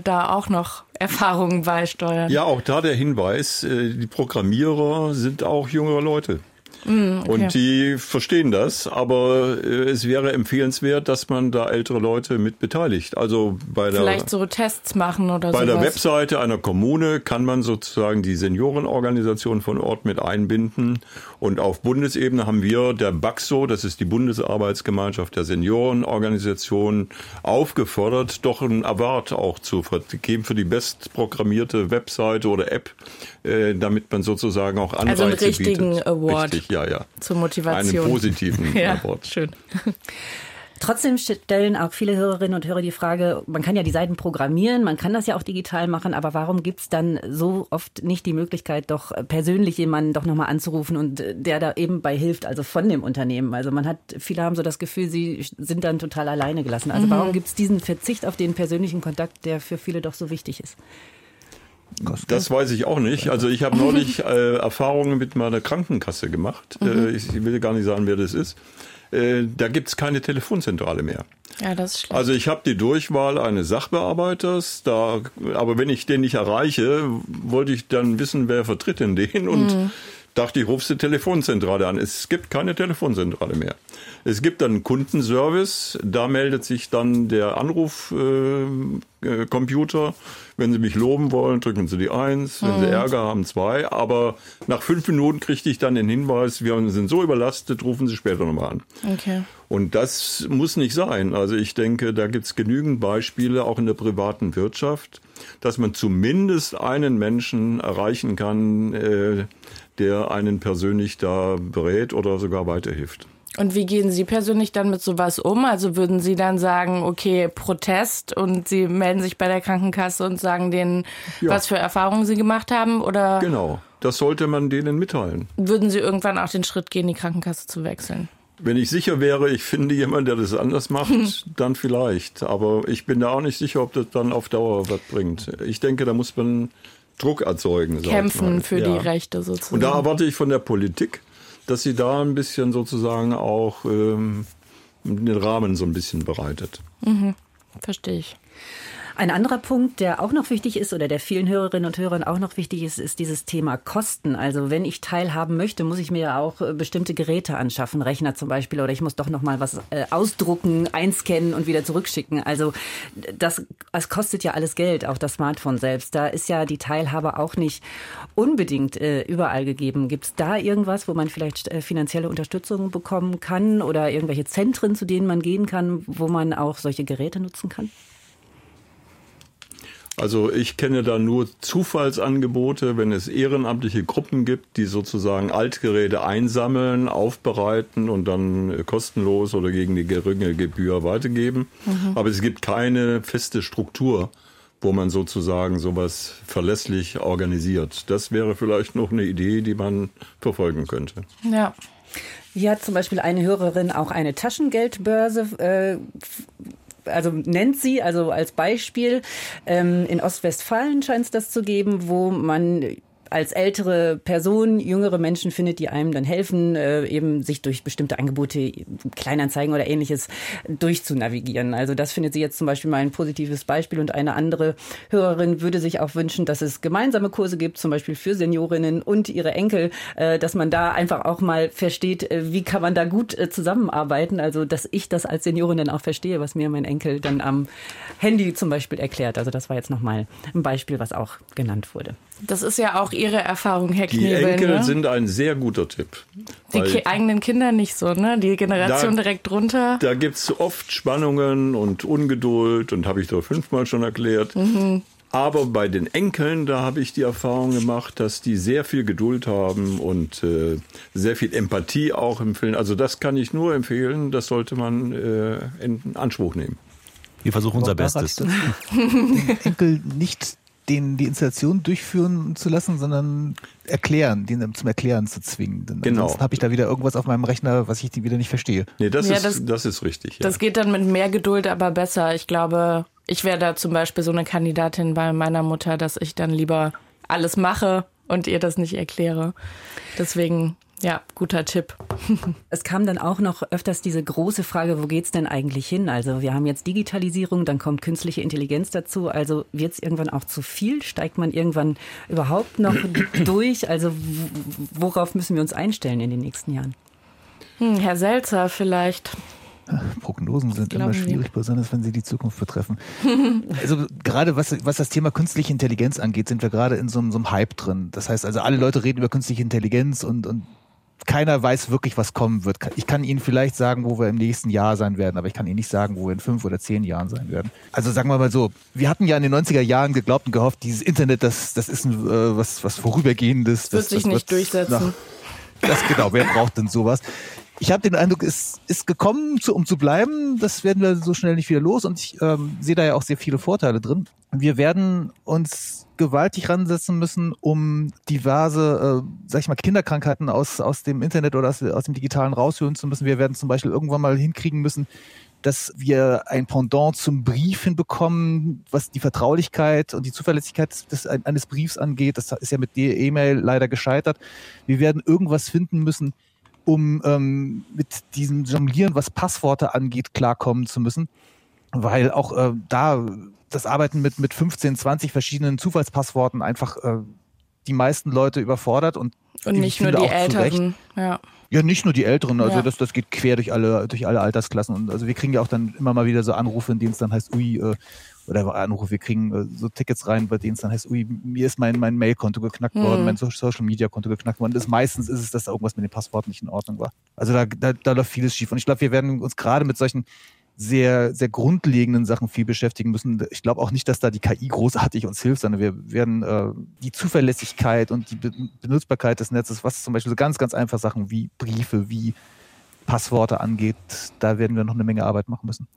da auch noch Erfahrungen beisteuern. Ja, auch da der Hinweis, äh, die Programmierer sind auch jüngere Leute. Mm, okay. Und die verstehen das, aber äh, es wäre empfehlenswert, dass man da ältere Leute mit beteiligt. Also bei der vielleicht so Tests machen oder Bei sowas. der Webseite einer Kommune kann man sozusagen die Seniorenorganisation von Ort mit einbinden. Und auf Bundesebene haben wir der BAXO, das ist die Bundesarbeitsgemeinschaft der Seniorenorganisation, aufgefordert, doch einen Award auch zu vergeben für die bestprogrammierte Webseite oder App, äh, damit man sozusagen auch Anreize also einen richtigen bietet. Award. Richtig, ja, ja. Zur Motivation. Einen positiven (laughs) ja, Award. Schön. Trotzdem stellen auch viele Hörerinnen und Hörer die Frage, man kann ja die Seiten programmieren, man kann das ja auch digital machen, aber warum gibt es dann so oft nicht die Möglichkeit, doch persönlich jemanden doch nochmal anzurufen und der da eben bei hilft, also von dem Unternehmen? Also man hat, viele haben so das Gefühl, sie sind dann total alleine gelassen. Also mhm. warum gibt es diesen Verzicht auf den persönlichen Kontakt, der für viele doch so wichtig ist? Das weiß ich auch nicht. Also ich habe neulich (laughs) äh, Erfahrungen mit meiner Krankenkasse gemacht. Mhm. Äh, ich will gar nicht sagen, wer das ist. Äh, da gibt's keine Telefonzentrale mehr. Ja, das ist schlecht. Also ich habe die Durchwahl eines Sachbearbeiters, da, aber wenn ich den nicht erreiche, wollte ich dann wissen, wer vertritt denn den und mhm. dachte ich, rufst die Telefonzentrale an. Es gibt keine Telefonzentrale mehr. Es gibt dann einen Kundenservice, da meldet sich dann der Anrufcomputer. Äh, wenn Sie mich loben wollen, drücken Sie die Eins. Wenn mhm. Sie Ärger haben, zwei. Aber nach fünf Minuten kriegte ich dann den Hinweis, wir sind so überlastet, rufen Sie später nochmal an. Okay. Und das muss nicht sein. Also ich denke, da gibt es genügend Beispiele, auch in der privaten Wirtschaft, dass man zumindest einen Menschen erreichen kann, äh, der einen persönlich da berät oder sogar weiterhilft. Und wie gehen Sie persönlich dann mit sowas um? Also würden Sie dann sagen, okay, Protest und Sie melden sich bei der Krankenkasse und sagen denen, ja. was für Erfahrungen Sie gemacht haben? Oder genau, das sollte man denen mitteilen. Würden Sie irgendwann auch den Schritt gehen, die Krankenkasse zu wechseln? Wenn ich sicher wäre, ich finde jemanden, der das anders macht, (laughs) dann vielleicht. Aber ich bin da auch nicht sicher, ob das dann auf Dauer was bringt. Ich denke, da muss man Druck erzeugen. Kämpfen für ja. die Rechte sozusagen. Und da erwarte ich von der Politik, dass sie da ein bisschen sozusagen auch ähm, den Rahmen so ein bisschen bereitet. Mhm. Verstehe ich. Ein anderer Punkt, der auch noch wichtig ist oder der vielen Hörerinnen und Hörern auch noch wichtig ist, ist dieses Thema Kosten. Also wenn ich teilhaben möchte, muss ich mir ja auch äh, bestimmte Geräte anschaffen, Rechner zum Beispiel, oder ich muss doch noch mal was äh, ausdrucken, einscannen und wieder zurückschicken. Also das, das kostet ja alles Geld, auch das Smartphone selbst. Da ist ja die Teilhabe auch nicht unbedingt äh, überall gegeben. Gibt es da irgendwas, wo man vielleicht finanzielle Unterstützung bekommen kann oder irgendwelche Zentren, zu denen man gehen kann, wo man auch solche Geräte nutzen kann? Also ich kenne da nur Zufallsangebote, wenn es ehrenamtliche Gruppen gibt, die sozusagen Altgeräte einsammeln, aufbereiten und dann kostenlos oder gegen die geringe Gebühr weitergeben. Mhm. Aber es gibt keine feste Struktur, wo man sozusagen sowas verlässlich organisiert. Das wäre vielleicht noch eine Idee, die man verfolgen könnte. Ja. Hier hat zum Beispiel eine Hörerin auch eine Taschengeldbörse äh, also nennt sie, also als Beispiel, ähm, in Ostwestfalen scheint es das zu geben, wo man als ältere Person jüngere Menschen findet, die einem dann helfen, äh, eben sich durch bestimmte Angebote, Kleinanzeigen oder ähnliches durchzunavigieren. Also das findet sie jetzt zum Beispiel mal ein positives Beispiel und eine andere Hörerin würde sich auch wünschen, dass es gemeinsame Kurse gibt, zum Beispiel für Seniorinnen und ihre Enkel, äh, dass man da einfach auch mal versteht, äh, wie kann man da gut äh, zusammenarbeiten. Also dass ich das als Seniorin dann auch verstehe, was mir mein Enkel dann am Handy zum Beispiel erklärt. Also das war jetzt nochmal ein Beispiel, was auch genannt wurde. Das ist ja auch Ihre Erfahrung, Herr Knebel. Die Enkel ne? sind ein sehr guter Tipp. Die Ki eigenen Kinder nicht so, ne? Die Generation da, direkt drunter. Da gibt es oft Spannungen und Ungeduld und habe ich doch fünfmal schon erklärt. Mhm. Aber bei den Enkeln, da habe ich die Erfahrung gemacht, dass die sehr viel Geduld haben und äh, sehr viel Empathie auch empfehlen. Also das kann ich nur empfehlen, das sollte man äh, in Anspruch nehmen. Wir versuchen unser Bestes. Den (laughs) Enkel nicht den die Installation durchführen zu lassen, sondern erklären, den zum Erklären zu zwingen. Denn genau. Ansonsten habe ich da wieder irgendwas auf meinem Rechner, was ich wieder nicht verstehe. Nee, das, ja, ist, das, das ist richtig. Ja. Das geht dann mit mehr Geduld aber besser. Ich glaube, ich wäre da zum Beispiel so eine Kandidatin bei meiner Mutter, dass ich dann lieber alles mache und ihr das nicht erkläre. Deswegen, ja, guter Tipp. (laughs) Es kam dann auch noch öfters diese große Frage, wo geht's denn eigentlich hin? Also wir haben jetzt Digitalisierung, dann kommt künstliche Intelligenz dazu. Also wird es irgendwann auch zu viel? Steigt man irgendwann überhaupt noch (clears throat) durch? Also worauf müssen wir uns einstellen in den nächsten Jahren? Hm, Herr Selzer vielleicht. Prognosen sind immer schwierig, besonders wenn sie die Zukunft betreffen. (laughs) also gerade was, was das Thema künstliche Intelligenz angeht, sind wir gerade in so, so einem Hype drin. Das heißt also, alle Leute reden über künstliche Intelligenz und, und keiner weiß wirklich, was kommen wird. Ich kann Ihnen vielleicht sagen, wo wir im nächsten Jahr sein werden, aber ich kann Ihnen nicht sagen, wo wir in fünf oder zehn Jahren sein werden. Also sagen wir mal so, wir hatten ja in den 90er Jahren geglaubt und gehofft, dieses Internet, das, das ist ein, äh, was, was Vorübergehendes. Das wird sich das nicht durchsetzen. Na, das genau, wer braucht denn sowas? ich habe den Eindruck, es ist gekommen, zu, um zu bleiben. Das werden wir so schnell nicht wieder los. Und ich ähm, sehe da ja auch sehr viele Vorteile drin. Wir werden uns gewaltig ransetzen müssen, um diverse, äh, sag ich mal, Kinderkrankheiten aus, aus dem Internet oder aus, aus dem Digitalen rausholen zu müssen. Wir werden zum Beispiel irgendwann mal hinkriegen müssen, dass wir ein Pendant zum Brief hinbekommen, was die Vertraulichkeit und die Zuverlässigkeit des, eines Briefs angeht. Das ist ja mit der E-Mail leider gescheitert. Wir werden irgendwas finden müssen, um ähm, mit diesem Jonglieren, was Passworte angeht, klarkommen zu müssen. Weil auch äh, da das Arbeiten mit, mit 15, 20 verschiedenen Zufallspassworten einfach äh, die meisten Leute überfordert und, und nicht nur die Älteren. Ja. Ja, nicht nur die Älteren, also ja. das, das geht quer durch alle, durch alle Altersklassen. Und also wir kriegen ja auch dann immer mal wieder so Anrufe, in denen es dann heißt, ui, äh, oder Anrufe, wir kriegen äh, so Tickets rein, bei denen es dann heißt, ui, mir ist mein, mein Mail-Konto geknackt mhm. worden, mein Social-Media-Konto geknackt worden. Das, meistens ist es, dass da irgendwas mit dem Passwort nicht in Ordnung war. Also da, da, da läuft vieles schief. Und ich glaube, wir werden uns gerade mit solchen sehr, sehr grundlegenden Sachen viel beschäftigen müssen. Ich glaube auch nicht, dass da die KI großartig uns hilft, sondern wir werden äh, die Zuverlässigkeit und die Benutzbarkeit des Netzes, was zum Beispiel so ganz, ganz einfach Sachen wie Briefe, wie Passworte angeht, da werden wir noch eine Menge Arbeit machen müssen.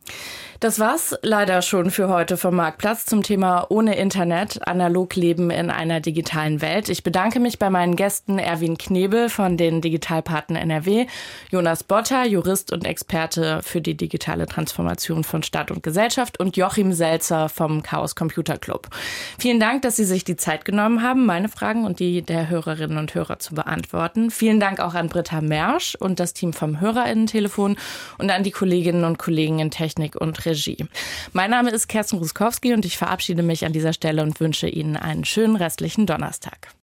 Das war's leider schon für heute vom Marktplatz zum Thema ohne Internet, analog leben in einer digitalen Welt. Ich bedanke mich bei meinen Gästen Erwin Knebel von den Digitalpartnern NRW, Jonas Botter, Jurist und Experte für die digitale Transformation von Staat und Gesellschaft und Joachim Selzer vom Chaos Computer Club. Vielen Dank, dass Sie sich die Zeit genommen haben, meine Fragen und die der Hörerinnen und Hörer zu beantworten. Vielen Dank auch an Britta Mersch und das Team vom Hörer HörerInnen-Telefon und an die Kolleginnen und Kollegen in Technik und Regie. Mein Name ist Kerstin Ruskowski und ich verabschiede mich an dieser Stelle und wünsche Ihnen einen schönen restlichen Donnerstag.